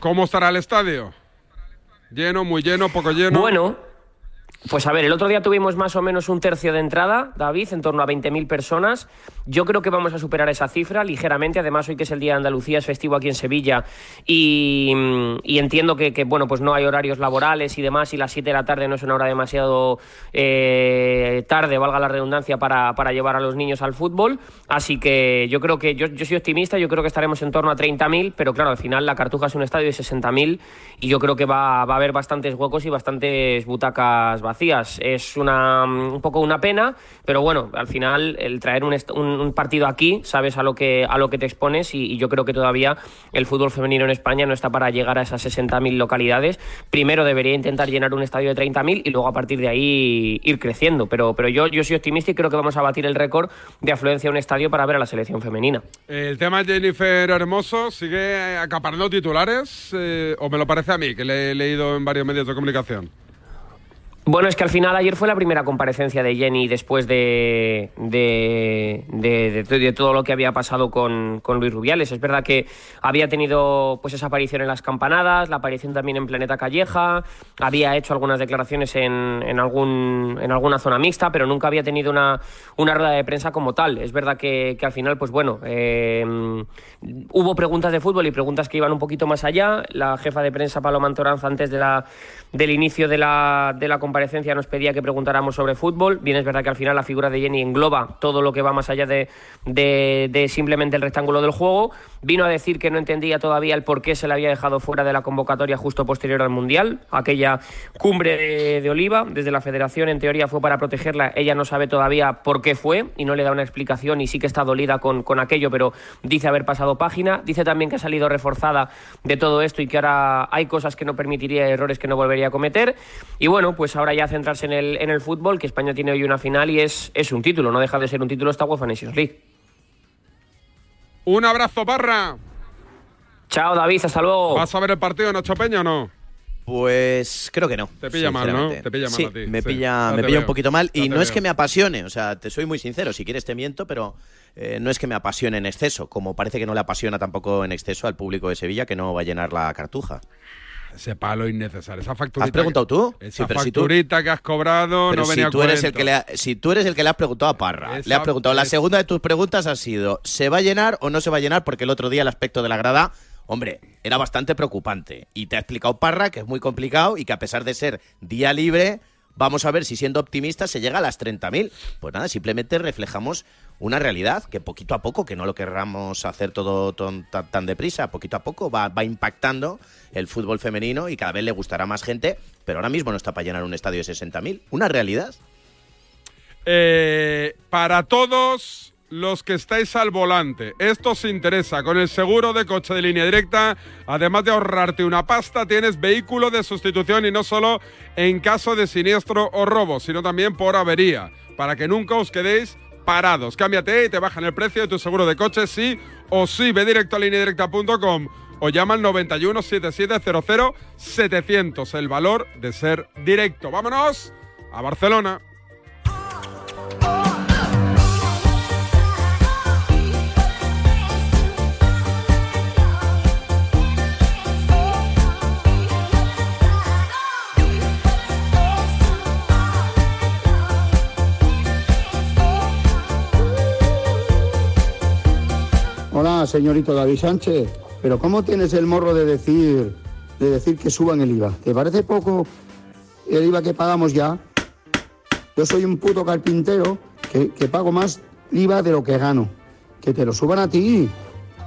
¿Cómo estará el estadio? ¿Lleno, muy lleno, poco lleno? Bueno, pues a ver, el otro día tuvimos más o menos un tercio de entrada, David, en torno a 20.000 personas. Yo creo que vamos a superar esa cifra ligeramente. Además, hoy que es el Día de Andalucía, es festivo aquí en Sevilla y, entiendo que, que, bueno, pues no hay horarios laborales y demás y las 7 de la tarde no es una hora demasiado eh, tarde, valga la redundancia, para, para llevar a los niños al fútbol. Así que yo creo que, yo, yo soy optimista, yo creo que estaremos en torno a 30.000, pero claro, al final la Cartuja es un estadio de 60.000 y yo creo que va, va a haber bastantes huecos y bastantes butacas Es una, un poco una pena, pero bueno, al final el traer un, partido aquí, sabes a lo que, a lo que te expones y, y yo creo que todavía el fútbol femenino en España no está para llegar a esas 60.000 localidades. Primero debería intentar llenar un estadio de 30.000 y luego a partir de ahí ir creciendo. Pero, pero yo, yo soy optimista y creo que vamos a batir el récord de afluencia a un estadio para ver a la selección femenina. El tema de Jennifer Hermoso sigue acaparando titulares, eh, o me lo parece a mí, que le he leído en varios medios de comunicación. Bueno, es que al final ayer fue la primera comparecencia de Jenny después de, de, de- de- todo lo que había pasado con, con Luis Rubiales. Es verdad que había tenido pues esa aparición en las campanadas, la aparición también en Planeta Calleja, había hecho algunas declaraciones en, en algún, en alguna zona mixta, pero nunca había tenido una, una rueda de prensa como tal. Es verdad que, que al final, pues bueno, eh, hubo preguntas de fútbol y preguntas que iban un poquito más allá. La jefa de prensa, Paloma Antoranza, antes de la, del inicio de la, de la comparecencia nos pedía que preguntáramos sobre fútbol. Bien, es verdad que al final la figura de Jenny engloba todo lo que va más allá de, de- simplemente el rectángulo del juego. Vino a decir que no entendía todavía el por qué se le había dejado fuera de la convocatoria justo posterior al Mundial, aquella cumbre de, de Oliva. Desde la federación, en teoría, fue para protegerla. Ella no sabe todavía por qué fue y no le da una explicación y sí que está dolida con, con aquello, pero dice haber pasado página. Dice también que ha salido reforzada de todo esto y que ahora hay cosas que no permitiría, errores que no volvería a cometer. Y bueno, pues ahora ya centrarse en el, en el fútbol, que España tiene hoy una final y es, es un título, no deja de ser un título esta UEFA Nations League. Un abrazo, Parra. Chao, David, hasta luego. ¿Vas a ver el partido en Ocho Peña o no? Pues creo que no. Te pilla mal, ¿no? Te pilla mal Sí, a ti, Me sí. pilla, me pilla un poquito mal. Y no es que me apasione, o sea, te soy muy sincero. Si quieres te miento, pero eh, no es que me apasione en exceso. Como parece que no le apasiona tampoco en exceso al público de Sevilla, que no va a llenar la cartuja. Ese palo innecesario. Esa facturita. ¿Has preguntado tú? Esa Sí, si tú- facturita que has cobrado Pero no si venía a tú, eres el que le ha- si tú eres el que le has preguntado a Parra, Esa- le has preguntado, la segunda de tus preguntas ha sido, ¿se va a llenar o no se va a llenar? Porque el otro día el aspecto de la grada, hombre, era bastante preocupante. Y te ha explicado Parra que es muy complicado y que a pesar de ser día libre, vamos a ver si siendo optimistas se llega a las 30.000. Pues nada, simplemente reflejamos una realidad que poquito a poco, que no lo querramos hacer todo tan, tan deprisa, poquito a poco va, va impactando el fútbol femenino y cada vez le gustará más gente, pero ahora mismo no está para llenar un estadio de 60.000. Una realidad. Eh, para todos los que estáis al volante, esto os interesa. Con el seguro de coche de línea directa, además de ahorrarte una pasta, tienes vehículo de sustitución y no solo en caso de siniestro o robo, sino también por avería, para que nunca os quedéis parados. Cámbiate y te bajan el precio de tu seguro de coche, sí o sí. Ve directo a lineadirecta.com o llama al 91 7700 700. El valor de ser directo. Vámonos a Barcelona. Señorito David Sánchez. Pero ¿cómo tienes el morro de decir, de decir que suban el IVA? ¿Te parece poco el IVA que pagamos ya? Yo soy un puto carpintero que, que pago más IVA de lo que gano. Que te lo suban a ti.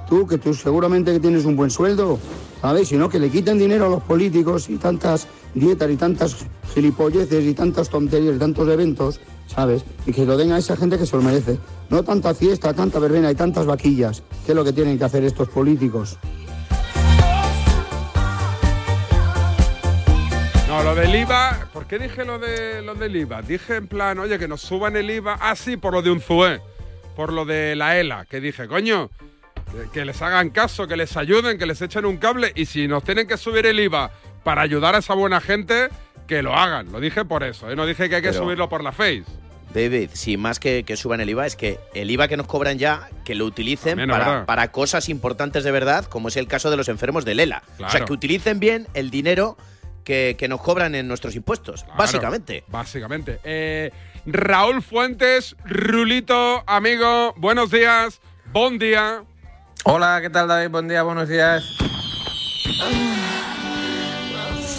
Tú, que tú seguramente que tienes un buen sueldo. ¿Sabes? Si no, que le quiten dinero a los políticos y tantas dietas y tantas gilipolleces y tantas tonterías y tantos eventos, ¿sabes? Y que lo den a esa gente que se lo merece. No tanta fiesta, tanta verbena y tantas vaquillas, que es lo que tienen que hacer estos políticos. No, lo del IVA, ¿por qué dije lo, de, lo del IVA? Dije en plan, oye, que nos suban el IVA, ah, sí, por lo de un ZUE, por lo de la ELA, que dije, coño, que- que les hagan caso, que les ayuden, que les echen un cable, y si nos tienen que subir el IVA para ayudar a esa buena gente, que lo hagan. Lo dije por eso, ¿eh? no dije que hay que Pero- subirlo por la face. David, si más que, que suban el IVA, es que el IVA que nos cobran ya, que lo utilicen También para, para cosas importantes de verdad, como es el caso de los enfermos de Lela. O sea, que utilicen bien el dinero que, que nos cobran en nuestros impuestos, Claro, básicamente. Básicamente. Eh, Raúl Fuentes, Rulito, amigo, buenos días, buen día. Hola, ¿qué tal David? Buen día, buenos días.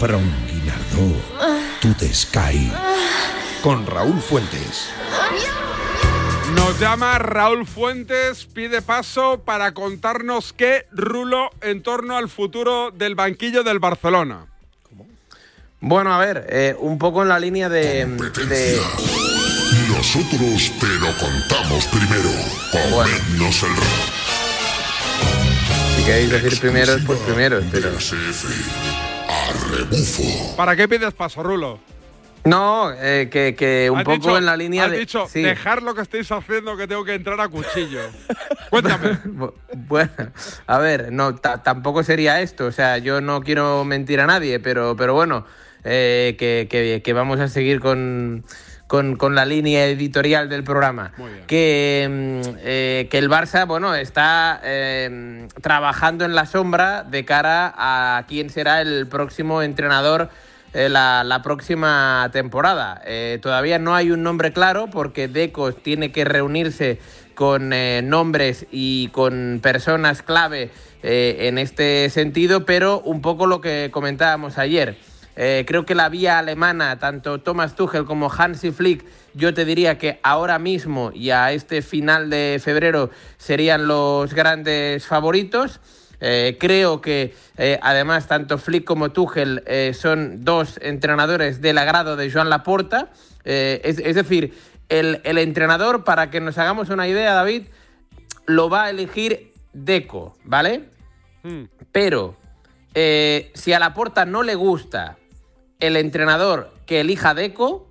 From Guinardó, to the sky. Con Raúl Fuentes. Nos llama Raúl Fuentes, pide paso para contarnos qué rulo en torno al futuro del banquillo del Barcelona. Bueno, a ver, eh, un poco en la línea de... de- Nosotros te lo contamos primero. Comednos el si queréis decir primero, pues primero, pero... rebufo. ¿Para qué pides paso, Rulo? No, eh, que, que un Has poco dicho- en la línea has de... dicho, sí. dejar lo que estáis haciendo que tengo que entrar a cuchillo. <laughs> Cuéntame. <laughs> Bu- Bueno, a ver, no, ta- tampoco sería esto. O sea, yo no quiero mentir a nadie, pero, pero bueno, eh, que, que- que vamos a seguir con, con, con la línea editorial del programa. Que, mm, eh, que el Barça, bueno, está eh, trabajando en la sombra de cara a quién será el próximo entrenador eh, la, la próxima temporada. Todavía no hay un nombre claro porque Deco tiene que reunirse con eh, nombres y con personas clave eh, en este sentido, pero un poco lo que comentábamos ayer. Eh, creo que la vía alemana, tanto Thomas Tuchel como Hansi Flick, yo te diría que ahora mismo y a este final de febrero serían los grandes favoritos. Eh, creo que eh, además tanto Flick como Tuchel son dos entrenadores del agrado de Joan Laporta. Es, es decir, el, el entrenador, para que nos hagamos una idea, David, lo va a elegir Deco, ¿vale? Pero eh, si a Laporta no le gusta el entrenador que elija Deco,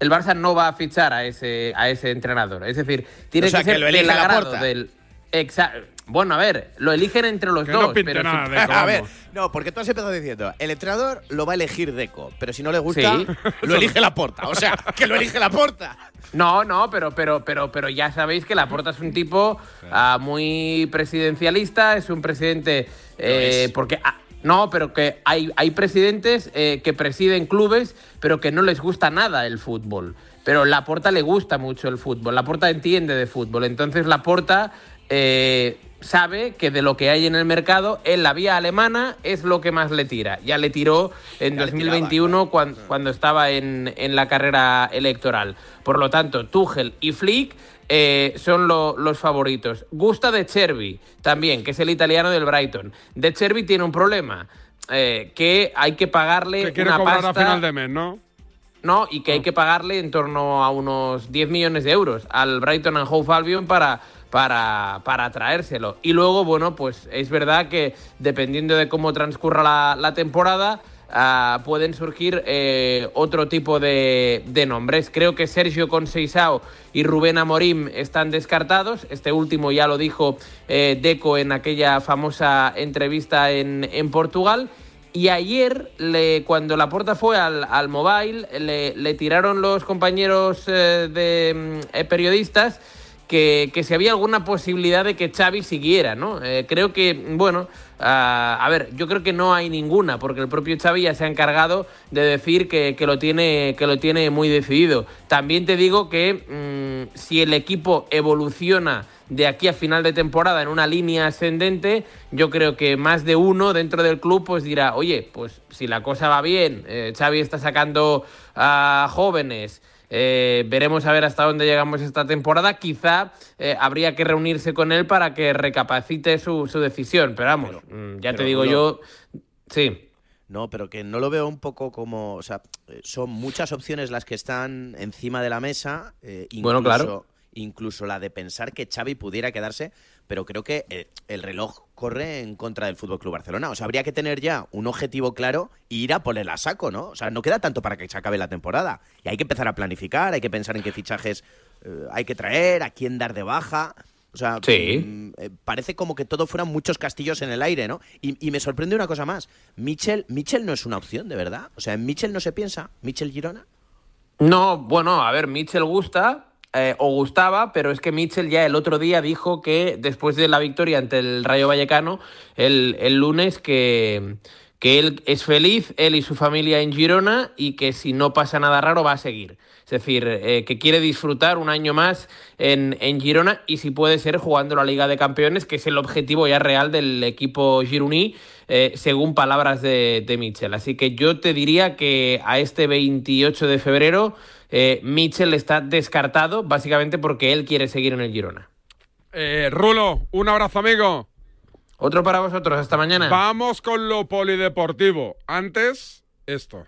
el Barça no va a fichar a ese, a ese entrenador. Es decir, tiene O sea, que ser que lo del agrado del. Exa- bueno, a ver, lo eligen entre los Que dos. no pinte pero nada si- Deco, <laughs> A ver, no, porque tú has empezado diciendo, el entrenador lo va a elegir Deco, pero si no le gusta, Sí. lo elige la porta. O sea, que lo elige la porta. No, no, pero, pero, pero, pero ya sabéis que Laporta es un tipo ah, muy presidencialista, es un presidente eh, porque a- No, pero que hay, hay presidentes eh, que presiden clubes, pero que no les gusta nada el fútbol. Pero Laporta le gusta mucho el fútbol. Laporta entiende de fútbol. Entonces Laporta eh, sabe que de lo que hay en el mercado, en la vía alemana es lo que más le tira. Ya le tiró en 2021 cuan- cuando, estaba en, en la carrera electoral. Por lo tanto, Tuchel y Flick eh, son lo- los favoritos. Gusta de Chervi también, que es el italiano del Brighton. De Chervi tiene un problema. eh, que hay que pagarle Que quiere una cobrar pasta a final de mes, ¿no? no, y que hay que pagarle en torno a unos 10 millones de euros al Brighton and Hove Albion para, para, para traérselo. Y luego, bueno, pues es verdad que dependiendo de cómo transcurra la, la temporada, ah, pueden surgir eh, otro tipo de, nombres. Creo que Sergio Conceição y Rubén Amorim están descartados. Este último ya lo dijo eh, Deco en aquella famosa entrevista en, Portugal. Y ayer, cuando la porta fue al, al mobile, le, le tiraron los compañeros eh, de mm, eh, periodistas que, que si había alguna posibilidad de que Xavi siguiera, ¿no? Eh, creo que, bueno, a ver, yo creo que no hay ninguna, porque el propio Xavi ya se ha encargado de decir que, que lo, tiene, que lo tiene muy decidido. También te digo que mm, si el equipo evoluciona de aquí a final de temporada en una línea ascendente, yo creo que más de uno dentro del club pues dirá, oye, pues si la cosa va bien, eh, Xavi está sacando a jóvenes, eh, veremos a ver hasta dónde llegamos esta temporada, quizá eh, habría que reunirse con él para que recapacite su, su decisión, pero vamos, mm, ya te digo no- yo, sí. No, pero que no lo veo un poco como, o sea, eh, son muchas opciones las que están encima de la mesa, eh, incluso, Bueno, claro. incluso la de pensar que Xavi pudiera quedarse, pero creo que eh, el reloj corre en contra del Fútbol Club Barcelona. O sea, habría que tener ya un objetivo claro e ir a ponerla a saco, ¿no? O sea, no queda tanto para que se acabe la temporada. Y hay que empezar a planificar, hay que pensar en qué fichajes eh, hay que traer, a quién dar de baja. O sea, Sí. mm, eh, parece como que todo fueran muchos castillos en el aire, ¿no? Y, y me sorprende una cosa más. Mitchell, Mitchell no es una opción, de verdad. O sea, en Mitchell no se piensa. Mitchell Girona. No, bueno, a ver, Mitchell gusta eh, o gustaba, pero es que Mitchell ya el otro día dijo que después de la victoria ante el Rayo Vallecano, el, el lunes, que, que él es feliz, él y su familia en Girona, y que si no pasa nada raro va a seguir. Es decir, eh, que quiere disfrutar un año más en, en Girona y si puede ser jugando la Liga de Campeones, que es el objetivo ya real del equipo gironí, eh, según palabras de, de Mitchell. Así que yo te diría que a este 28 de febrero eh, Mitchell está descartado, básicamente porque él quiere seguir en el Girona. Eh, Rulo, un abrazo, amigo. Otro para vosotros, hasta mañana. Vamos con lo polideportivo. Antes, esto.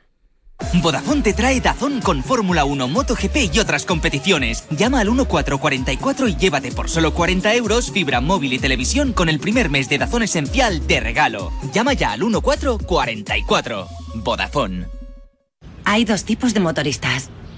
Vodafone te trae Dazón con Fórmula 1, MotoGP y otras competiciones. Llama al 1444 y llévate por solo 40 euros fibra móvil y televisión con el primer mes de Dazón esencial de regalo. Llama ya al 1444. Vodafone. Hay dos tipos de motoristas.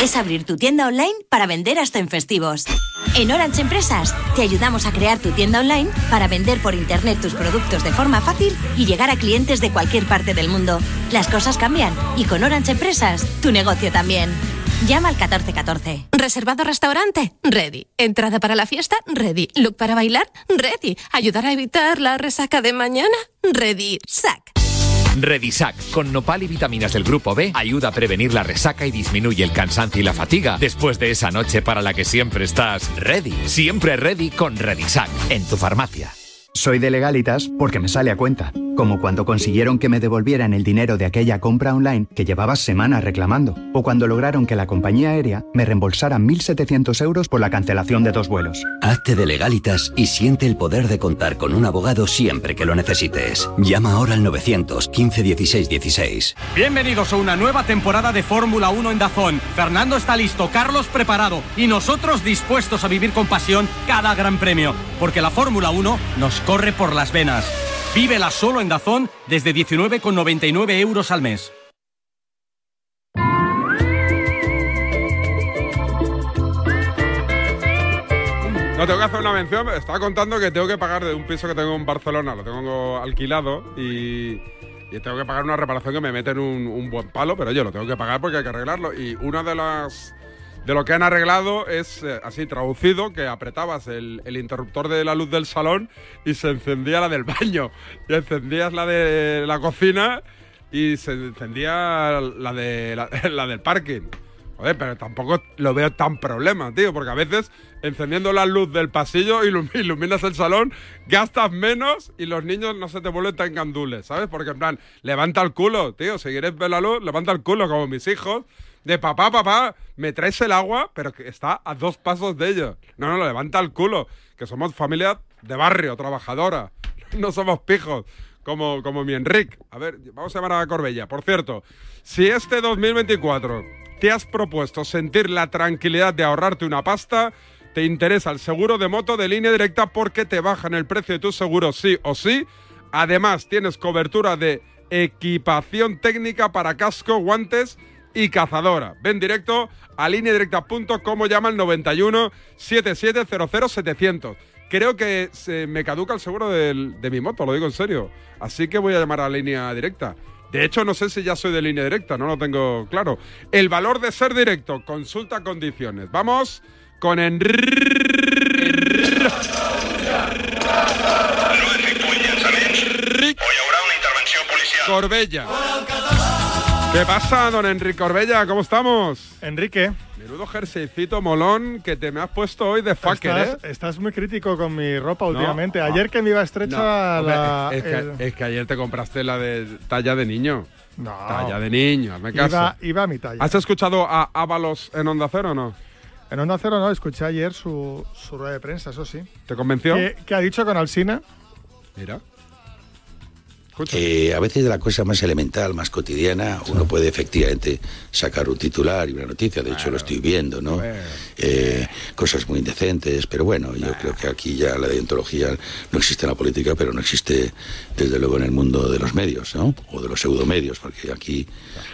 Es abrir tu tienda online para vender hasta en festivos. En Orange Empresas te ayudamos a crear tu tienda online para vender por internet tus productos de forma fácil y llegar a clientes de cualquier parte del mundo. Las cosas cambian y con Orange Empresas tu negocio también. Llama al 1414. ¿Reservado restaurante? Ready. ¿Entrada para la fiesta? Ready. ¿Look para bailar? Ready. ¿Ayudar a evitar la resaca de mañana? Ready. Sac. Redisac, con nopal y vitaminas del grupo B, ayuda a prevenir la resaca y disminuye el cansancio y la fatiga después de esa noche para la que siempre estás ready. Siempre ready con Redisac, en tu farmacia. Soy de legalitas porque me sale a cuenta, como cuando consiguieron que me devolvieran el dinero de aquella compra online que llevaba semanas reclamando, o cuando lograron que la compañía aérea me reembolsara 1.700 euros por la cancelación de dos vuelos. Hazte de legalitas y siente el poder de contar con un abogado siempre que lo necesites. Llama ahora al 915 16 16. Bienvenidos a una nueva temporada de Fórmula 1 en Dazón. Fernando está listo, Carlos preparado y nosotros dispuestos a vivir con pasión cada gran premio, porque la Fórmula 1 nos corre por las venas. Vívela solo en Dazón desde 19,99 euros al mes. No, tengo que hacer una mención. Me Estaba contando que tengo que pagar de un piso que tengo en Barcelona, lo tengo alquilado y, y tengo que pagar una reparación que me meten un, un buen palo, pero yo lo tengo que pagar porque hay que arreglarlo. Y una de las. De lo que han arreglado es eh, así traducido que apretabas el, el interruptor de la luz del salón y se encendía la del baño. Y encendías la de la cocina y se encendía la, de, la, <laughs> la del parking. Joder, pero tampoco lo veo tan problema, tío, porque a veces encendiendo la luz del pasillo ilum- <laughs> iluminas el salón, gastas menos y los niños no se te vuelven tan gandules, ¿sabes? Porque en plan, levanta el culo, tío, si quieres ver la luz, levanta el culo, como mis hijos, de papá, papá, me traes el agua, pero que está a dos pasos de ellos. No, no, levanta el culo, que somos familia de barrio, trabajadora, <laughs> no somos pijos como, como mi Enric. A ver, vamos a llamar a Corbella. Por cierto, si este 2024 te has propuesto sentir la tranquilidad de ahorrarte una pasta, te interesa el seguro de moto de línea directa porque te bajan el precio de tu seguro sí o sí. Además, tienes cobertura de equipación técnica para casco, guantes y cazadora. Ven directo a lineadirecta.com o llama al 91 7700 700. Creo que se me caduca el seguro del- de mi moto, lo digo en serio. Así que voy a llamar a línea directa. De hecho, no sé si ya soy de línea directa, no lo tengo claro. El valor de ser directo, consulta condiciones. Vamos con Enrique. Corbella. ¿Qué pasa, don Enrique Corbella? ¿Cómo estamos? Enrique. Menudo jerseycito molón que te me has puesto hoy de fucker, Estás, ¿eh? estás muy crítico con mi ropa No. últimamente. Ah. Ayer que me iba estrecha No, hombre, la. es, que, el- es que ayer te compraste la de talla de niño. No. Talla de niño, hazme caso. iba, iba a mi talla. ¿Has escuchado a Ábalos en Onda Cero o no? En Onda Cero no, escuché ayer su, su rueda de prensa, eso sí. ¿Te convenció? ¿Qué, qué ha dicho con Alsina? Mira. Eh, a veces de la cosa más elemental, más cotidiana, uno puede efectivamente sacar un titular y una noticia, de hecho lo estoy viendo, ¿no? Eh, cosas muy indecentes, pero bueno, yo creo que aquí ya la deontología no existe en la política, pero no existe desde luego en el mundo de los medios, ¿no? O de los pseudomedios, porque aquí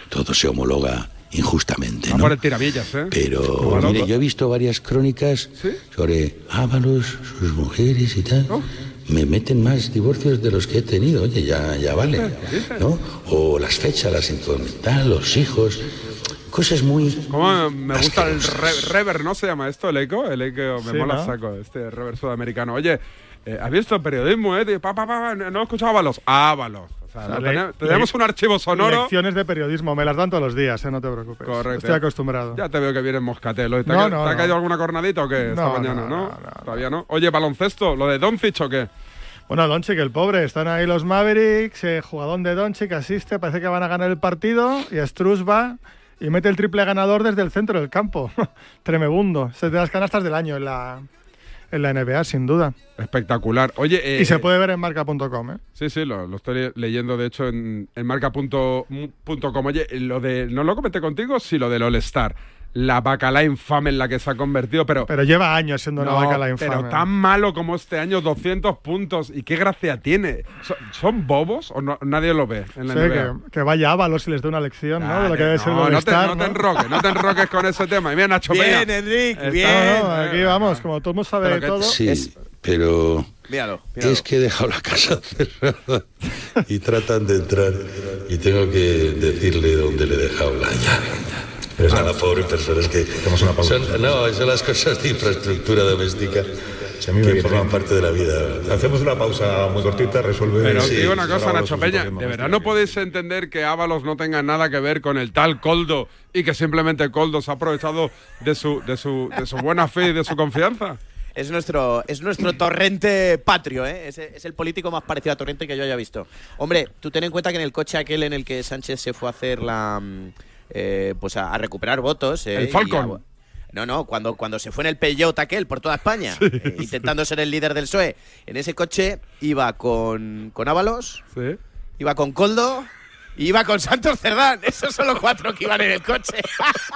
todo se homologa injustamente, ¿no? tirabillas, ¿eh? Pero mire, yo he visto varias crónicas sobre Ábalos, sus mujeres y tal. Oh. Me meten más divorcios de los que he tenido, oye, ya, ya vale. ¿no? O las fechas, la sentimental, los hijos. Cosas muy. ¿Cómo me gusta el re- rever, ¿no se llama esto? ¿El eco? El eco me Sí, mola ¿no? saco, este rever sudamericano. Oye, eh, ¿has visto periodismo, eh? De, pa, pa, pa, no he escuchado Ábalos. Ábalos. O sea, O sea, lo le- tene- tenemos le- un archivo sonoro. Lecciones de periodismo, me las dan todos los días, ¿eh? no te preocupes. Correcto. Estoy acostumbrado. Ya te veo que vienes moscatelo. ¿Te, No, ha, no, te ha caído alguna cornadita o qué esta mañana? no, Todavía no. Oye, baloncesto, ¿lo de Doncic o qué? Bueno, Doncic, el pobre, están ahí los Mavericks, eh, jugador de Doncic asiste, parece que van a ganar el partido y Struz va y mete el triple ganador desde el centro del campo. <laughs> Tremebundo. Es de las canastas del año en la, en la NBA, sin duda. Espectacular. Oye, eh, y se puede ver en marca.com, ¿eh? Sí, sí, lo, lo estoy leyendo de hecho en, en marca.com. Oye, lo de. No lo comenté contigo, sí, lo del All-Star. La bacala infame en la que se ha convertido, pero. Pero lleva años siendo una No, vaca la infame. Pero tan malo como este año, 200 puntos. ¿Y qué gracia tiene? ¿Son, son bobos o no- nadie lo ve en la Sí, NBA? que, que vaya Ábalos y les dé una lección, ¿no? De lo que debe ser no, no te, All-Star, no te enroques, no te enroques con ese tema. Y mira, Nacho Bien, Peña. Enrique, Está- bien. No, aquí vamos, como todo el mundo sabe Pero que- todo. Sí, pero. Míralo, Es que he dejado la casa <laughs> cerrada y tratan de entrar y tengo que decirle dónde le he dejado la llave. Pero es nada, pobre persona, es que son, no, son las cosas de infraestructura doméstica que forman parte de la vida. Hacemos una pausa muy cortita, resuelve. Pero Sí, digo una cosa, Nacho Peña, ¿de verdad no podéis entender que Ábalos no tenga nada que ver con el tal Coldo y que simplemente Coldo se ha aprovechado de su, de su, de su buena fe y de su confianza? Es nuestro, es nuestro torrente patrio, ¿eh? Es, es el político más parecido a torrente que yo haya visto. Hombre, tú ten en cuenta que en el coche aquel en el que Sánchez se fue a hacer la. Eh, pues a, a recuperar votos. ¿eh? El y Falcon. a- no, no, cuando, cuando se fue en el Peugeot aquel por toda España, eh, intentando ser el líder del PSOE, en ese coche iba con, con Ábalos, Sí. iba con Coldo Iba con Santos Cerdán. Esos son los cuatro que iban en el coche.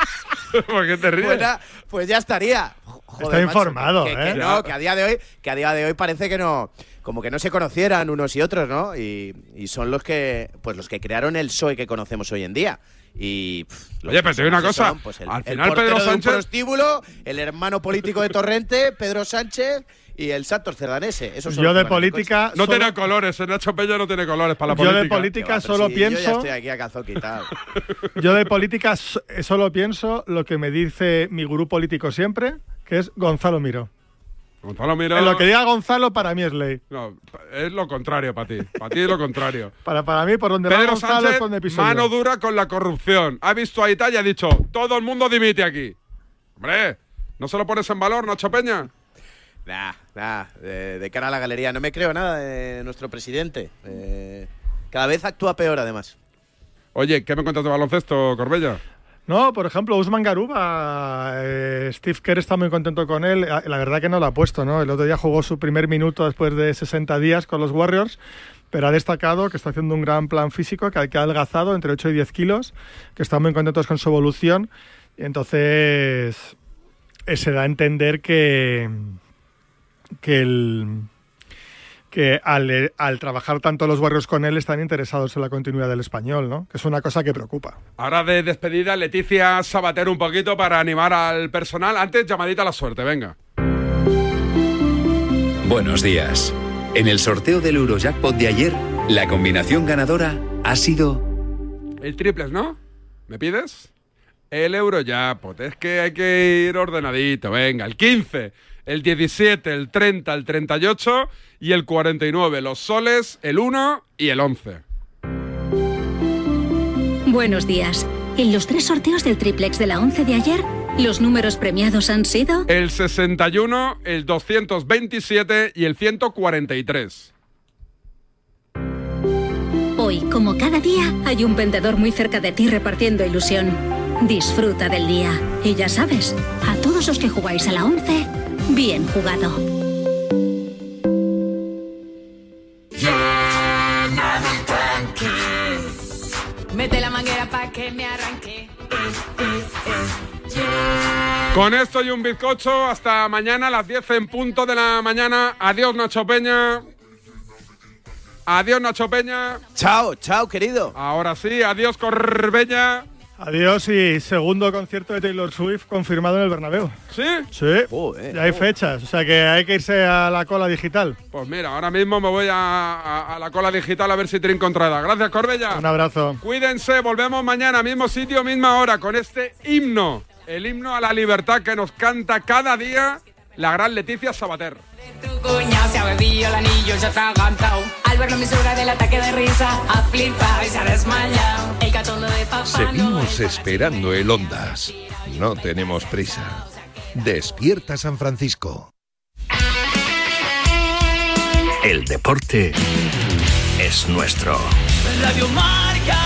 <laughs> ¿Por qué te ríes? Pues, na- pues ya estaría. Joder, Está macho, informado, que, que ¿eh? no, que a día de hoy, que a día de hoy parece que no, como que no se conocieran unos y otros, ¿no? Y, y son los que, pues los que crearon el PSOE que conocemos hoy en día. Y pff, los Oye, pero te digo una personajes cosa, son, pues, el, al final Pedro de un Sánchez- prostíbulo, el hermano político de Torrente, Pedro Sánchez y el Santos Cerdanese. Esos son Yo de política. No solo- tiene colores, el Nacho Peña no tiene colores para la Yo política. de política va, solo si Yo ya pienso. estoy aquí a calzón quitado. <laughs> Yo de política so- solo pienso lo que me dice mi gurú político siempre, que es Gonzalo Miro. Gonzalo Miro. En lo que diga Gonzalo, para mí es ley. No, es lo contrario para ti. Para ti es lo contrario. <laughs> Para, para mí, por donde va Pedro Gonzalo es Sánchez, donde piso mano yo. dura con la corrupción. Ha visto a Italia y ha dicho, todo el mundo dimite aquí. Hombre, ¿no se lo pones en valor, Nacho Peña? Nah, nah, de, de cara a la galería. No me creo nada de nuestro presidente. Eh, cada vez actúa peor, además. Oye, ¿qué me cuentas de baloncesto, Corbella? No, por ejemplo, Usman Garuba, eh, Steve Kerr está muy contento con él. Ah, La verdad que no lo ha puesto, ¿no? El otro día jugó su primer minuto después de 60 días con los Warriors, pero ha destacado que está haciendo un gran plan físico, que ha adelgazado entre 8 y 10 kilos, que están muy contentos con su evolución. Entonces, eh, se da a entender que, que el que al, al trabajar tanto los Warriors con él están interesados en la continuidad del español, ¿no? Que es una cosa que preocupa. Ahora de despedida, Leticia Sabater un poquito para animar al personal. Antes, llamadita a la suerte, venga. Buenos días. En el sorteo del Eurojackpot de ayer, la combinación ganadora ha sido El triples, ¿no? ¿Me pides? El Eurojackpot. Es que hay que ir ordenadito. Venga, el 15, el 17, el 30, el 38 y el 49. Los soles, el 1 y el 11. Buenos días. En los tres sorteos del triplex de la 11 de ayer, los números premiados han sido El 61, el 227 y el 143. Hoy, como cada día, hay un vendedor muy cerca de ti repartiendo ilusión. Disfruta del día. Y ya sabes, a todos los que jugáis a la 11, bien jugado. Mete la manguera pa' que me arranque. Con esto y un bizcocho, hasta mañana a las 10 en punto de la mañana. Adiós, Nacho Peña. Adiós, Nacho Peña. Chao, chao, querido. Ahora sí, adiós, Corbella. Adiós y segundo concierto de Taylor Swift confirmado en el Bernabéu. ¿Sí? Sí, ya hay fechas, o sea que hay que irse a la cola digital. Pues mira, ahora mismo me voy a, a- a la cola digital a ver si trinco entrada. Gracias, Corbella. Un abrazo. Cuídense, volvemos mañana, mismo sitio, misma hora, con este himno. El himno a la libertad que nos canta cada día la gran Leticia Sabater. Cuñado se ha bebido el anillo, ya está cantado. Al verlo en misura del ataque de risa, ha flipado y se ha desmayado. El catondo de papá Seguimos esperando el Ondas. No tenemos prisa. Despierta San Francisco. El deporte es nuestro. Radio Marca.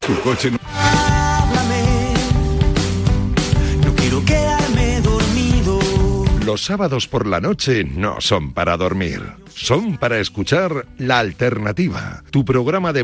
Tu coche no... Los sábados por la noche no son para dormir. Son para escuchar La Alternativa, tu programa de